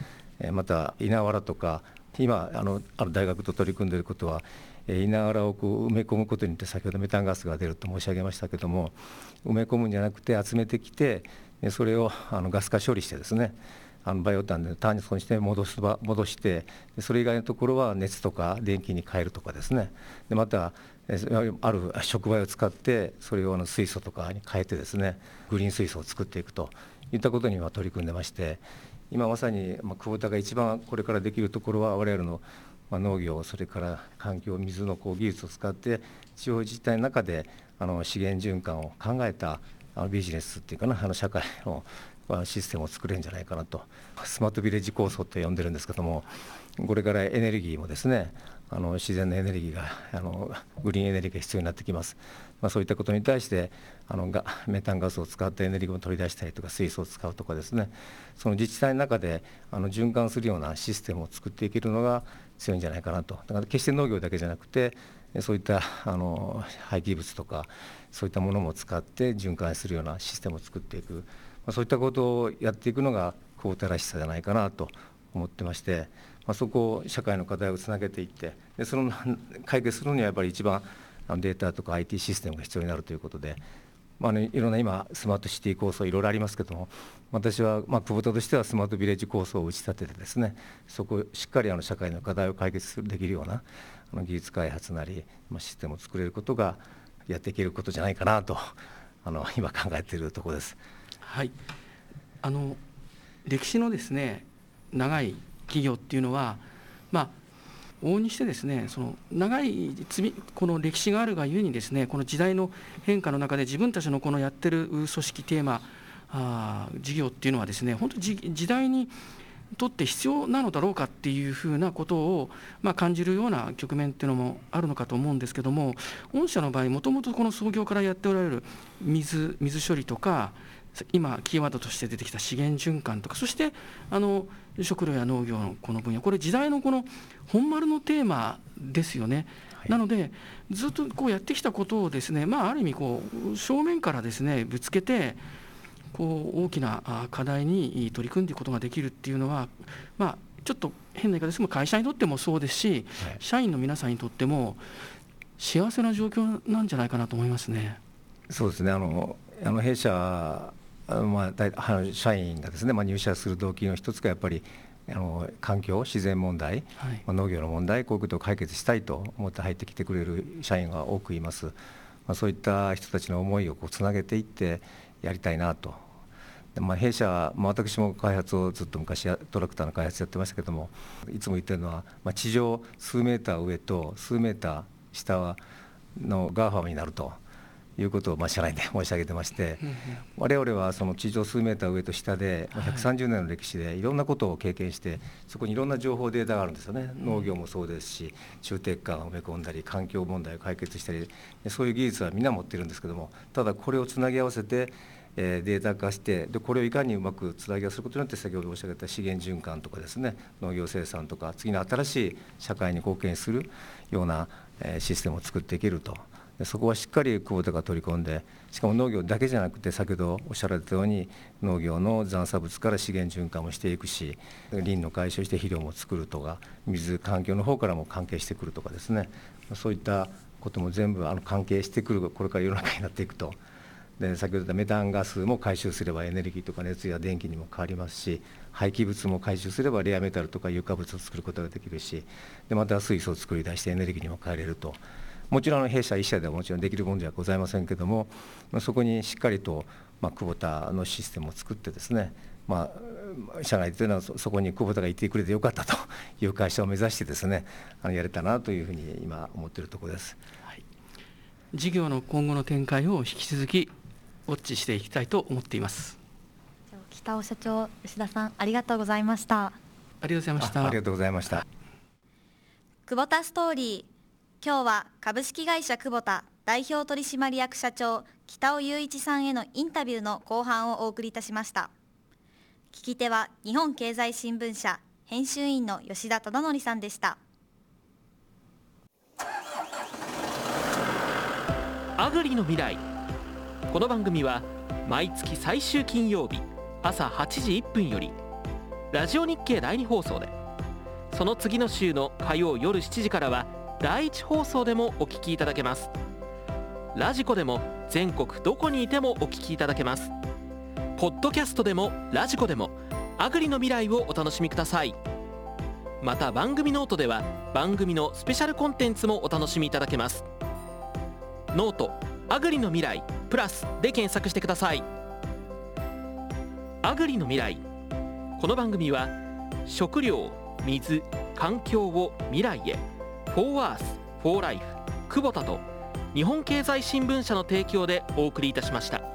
また稲わらとか今あのある大学と取り組んでいることは稲わらをこう埋め込むことによって先ほどメタンガスが出ると申し上げましたけども埋め込むんじゃなくて集めてきてそれをあのガス化処理してですねあのバイオタンで炭素にして戻す戻してそれ以外のところは熱とか電気に変えるとかですね。でまたある触媒を使ってそれをあの水素とかに変えてですねグリーン水素を作っていくといったことには取り組んでまして今まさに久保田が一番これからできるところは我々の農業それから環境水のこう技術を使って地方自治体の中であの資源循環を考えたあのビジネスっていうかなあの社会のシステムを作れるんじゃないかなと。スマートビレッジ構想って呼んでるんですけどもこれからエネルギーもですねあの自然のエネルギーがあのグリーンエネルギーが必要になってきます、まあ、そういったことに対してあのがメタンガスを使ったエネルギーを取り出したりとか水素を使うとかですね。その自治体の中であの循環するようなシステムを作っていけるのが強いんじゃないかなと。だから決して農業だけじゃなくてそういったあの廃棄物とかそういったものも使って循環するようなシステムを作っていく、まあ、そういったことをやっていくのがクォータらしさじゃないかなと思ってまして、まあ、そこを社会の課題をつなげていってでその (laughs) 解決するにはやっぱり一番データとか IT システムが必要になるということで、まあね、いろんな今スマートシティ構想いろいろありますけども私は、まあ、久保田としてはスマートビレッジ構想を打ち立ててですねそこをしっかりあの社会の課題を解決できるようなあの技術開発なり、まあ、システムを作れることがやっていけることじゃないかなとあの今考えているところです。はいあの歴史のですね長い企業っていうのはまあ往々にしてですねその長い積みこの歴史があるがゆえにですねこの時代の変化の中で自分たちのこのやってる組織テーマあ事業っていうのはですね本当時代にとって必要なのだろうかっていうふうなことを、まあ、感じるような局面っていうのもあるのかと思うんですけども御社の場合もともとこの創業からやっておられる水水処理とか今キーワードとして出てきた資源循環とかそしてあの食料や農業のこの分野これ時代のこの本丸のテーマですよね。はい、なのでずっとこうやってきたことをですねまあある意味こう正面からですねぶつけてこう大きな課題に取り組んでいくことができるっていうのはまあちょっと変な言い方ですけど会社にとってもそうですし、はい、社員の皆さんにとっても幸せな状況なんじゃないかなと思いますね。そうですねあのあの弊社まあ、社員がですね、まあ、入社する動機の一つがやっぱりあの環境自然問題、はい、まあ、農業の問題こういうことを解決したいと思って入ってきてくれる社員が多くいます、まあ、そういった人たちの思いをこうつなげていってやりたいなと。まあ、弊社は、まあ、私も開発をずっと昔トラクターの開発やってましたけどもいつも言ってるのは、まあ、地上数メーター上と数メーター下の GAFAM になるということをまあ社内で申し上げてまして、我々はその地上数メーター上と下で130年の歴史でいろんなことを経験してそこにいろんな情報データがあるんですよね。農業もそうですし中鉄管を埋め込んだり環境問題を解決したりそういう技術は皆持ってるんですけどもただこれをつなぎ合わせてデータ化してでこれをいかにうまくつなぎ合わせることによって先ほど申し上げた資源循環とかですね農業生産とか次の新しい社会に貢献するようなシステムを作っていけるとそこはしっかり久保田が取り込んでしかも農業だけじゃなくて先ほどおっしゃられたように農業の残差物から資源循環もしていくし林の解消して肥料も作るとか水環境の方からも関係してくるとかですねそういったことも全部あの関係してくるこれから世の中になっていくと。で先ほど言ったメタンガスも回収すればエネルギーとか熱や電気にも変わりますし廃棄物も回収すればレアメタルとか有化物を作ることができるしでまた水素を作り出してエネルギーにも変えれるともちろん弊社1社ではもちろんできるものではございませんけども、まあ、そこにしっかりと、まあ、久保田のシステムを作ってですね、まあ、社内というのはそこに久保田がいてくれてよかったと (laughs) いう会社を目指してですねあのやれたなというふうに今思っているところです、はい、事業の今後の展開を引き続きウォッチしていきたいと思っています。北尾社長吉田さんありがとうございました。ありがとうございました。ありがとうございました。久保田ストーリー今日は株式会社久保田代表取締役社長北尾雄一さんへのインタビューの後半をお送りいたしました。聞き手は日本経済新聞社編集員の吉田忠則さんでした。アグリの未来。この番組は毎月最終金曜日朝8時1分よりラジオ日経第2放送で。その次の週の火曜夜7時からは第一放送でもお聞きいただけます。ラジコでも全国どこにいてもお聞きいただけます。ポッドキャストでもラジコでもアグリのミライをお楽しみください。また番組ノートでは番組のスペシャルコンテンツもお楽しみいただけます。ノートアグリのミライプラスで検索してください。アグリのミライこの番組は食料水環境を未来へフォーワースフォーライフ久保田と日本経済新聞社の提供でお送りいたしました。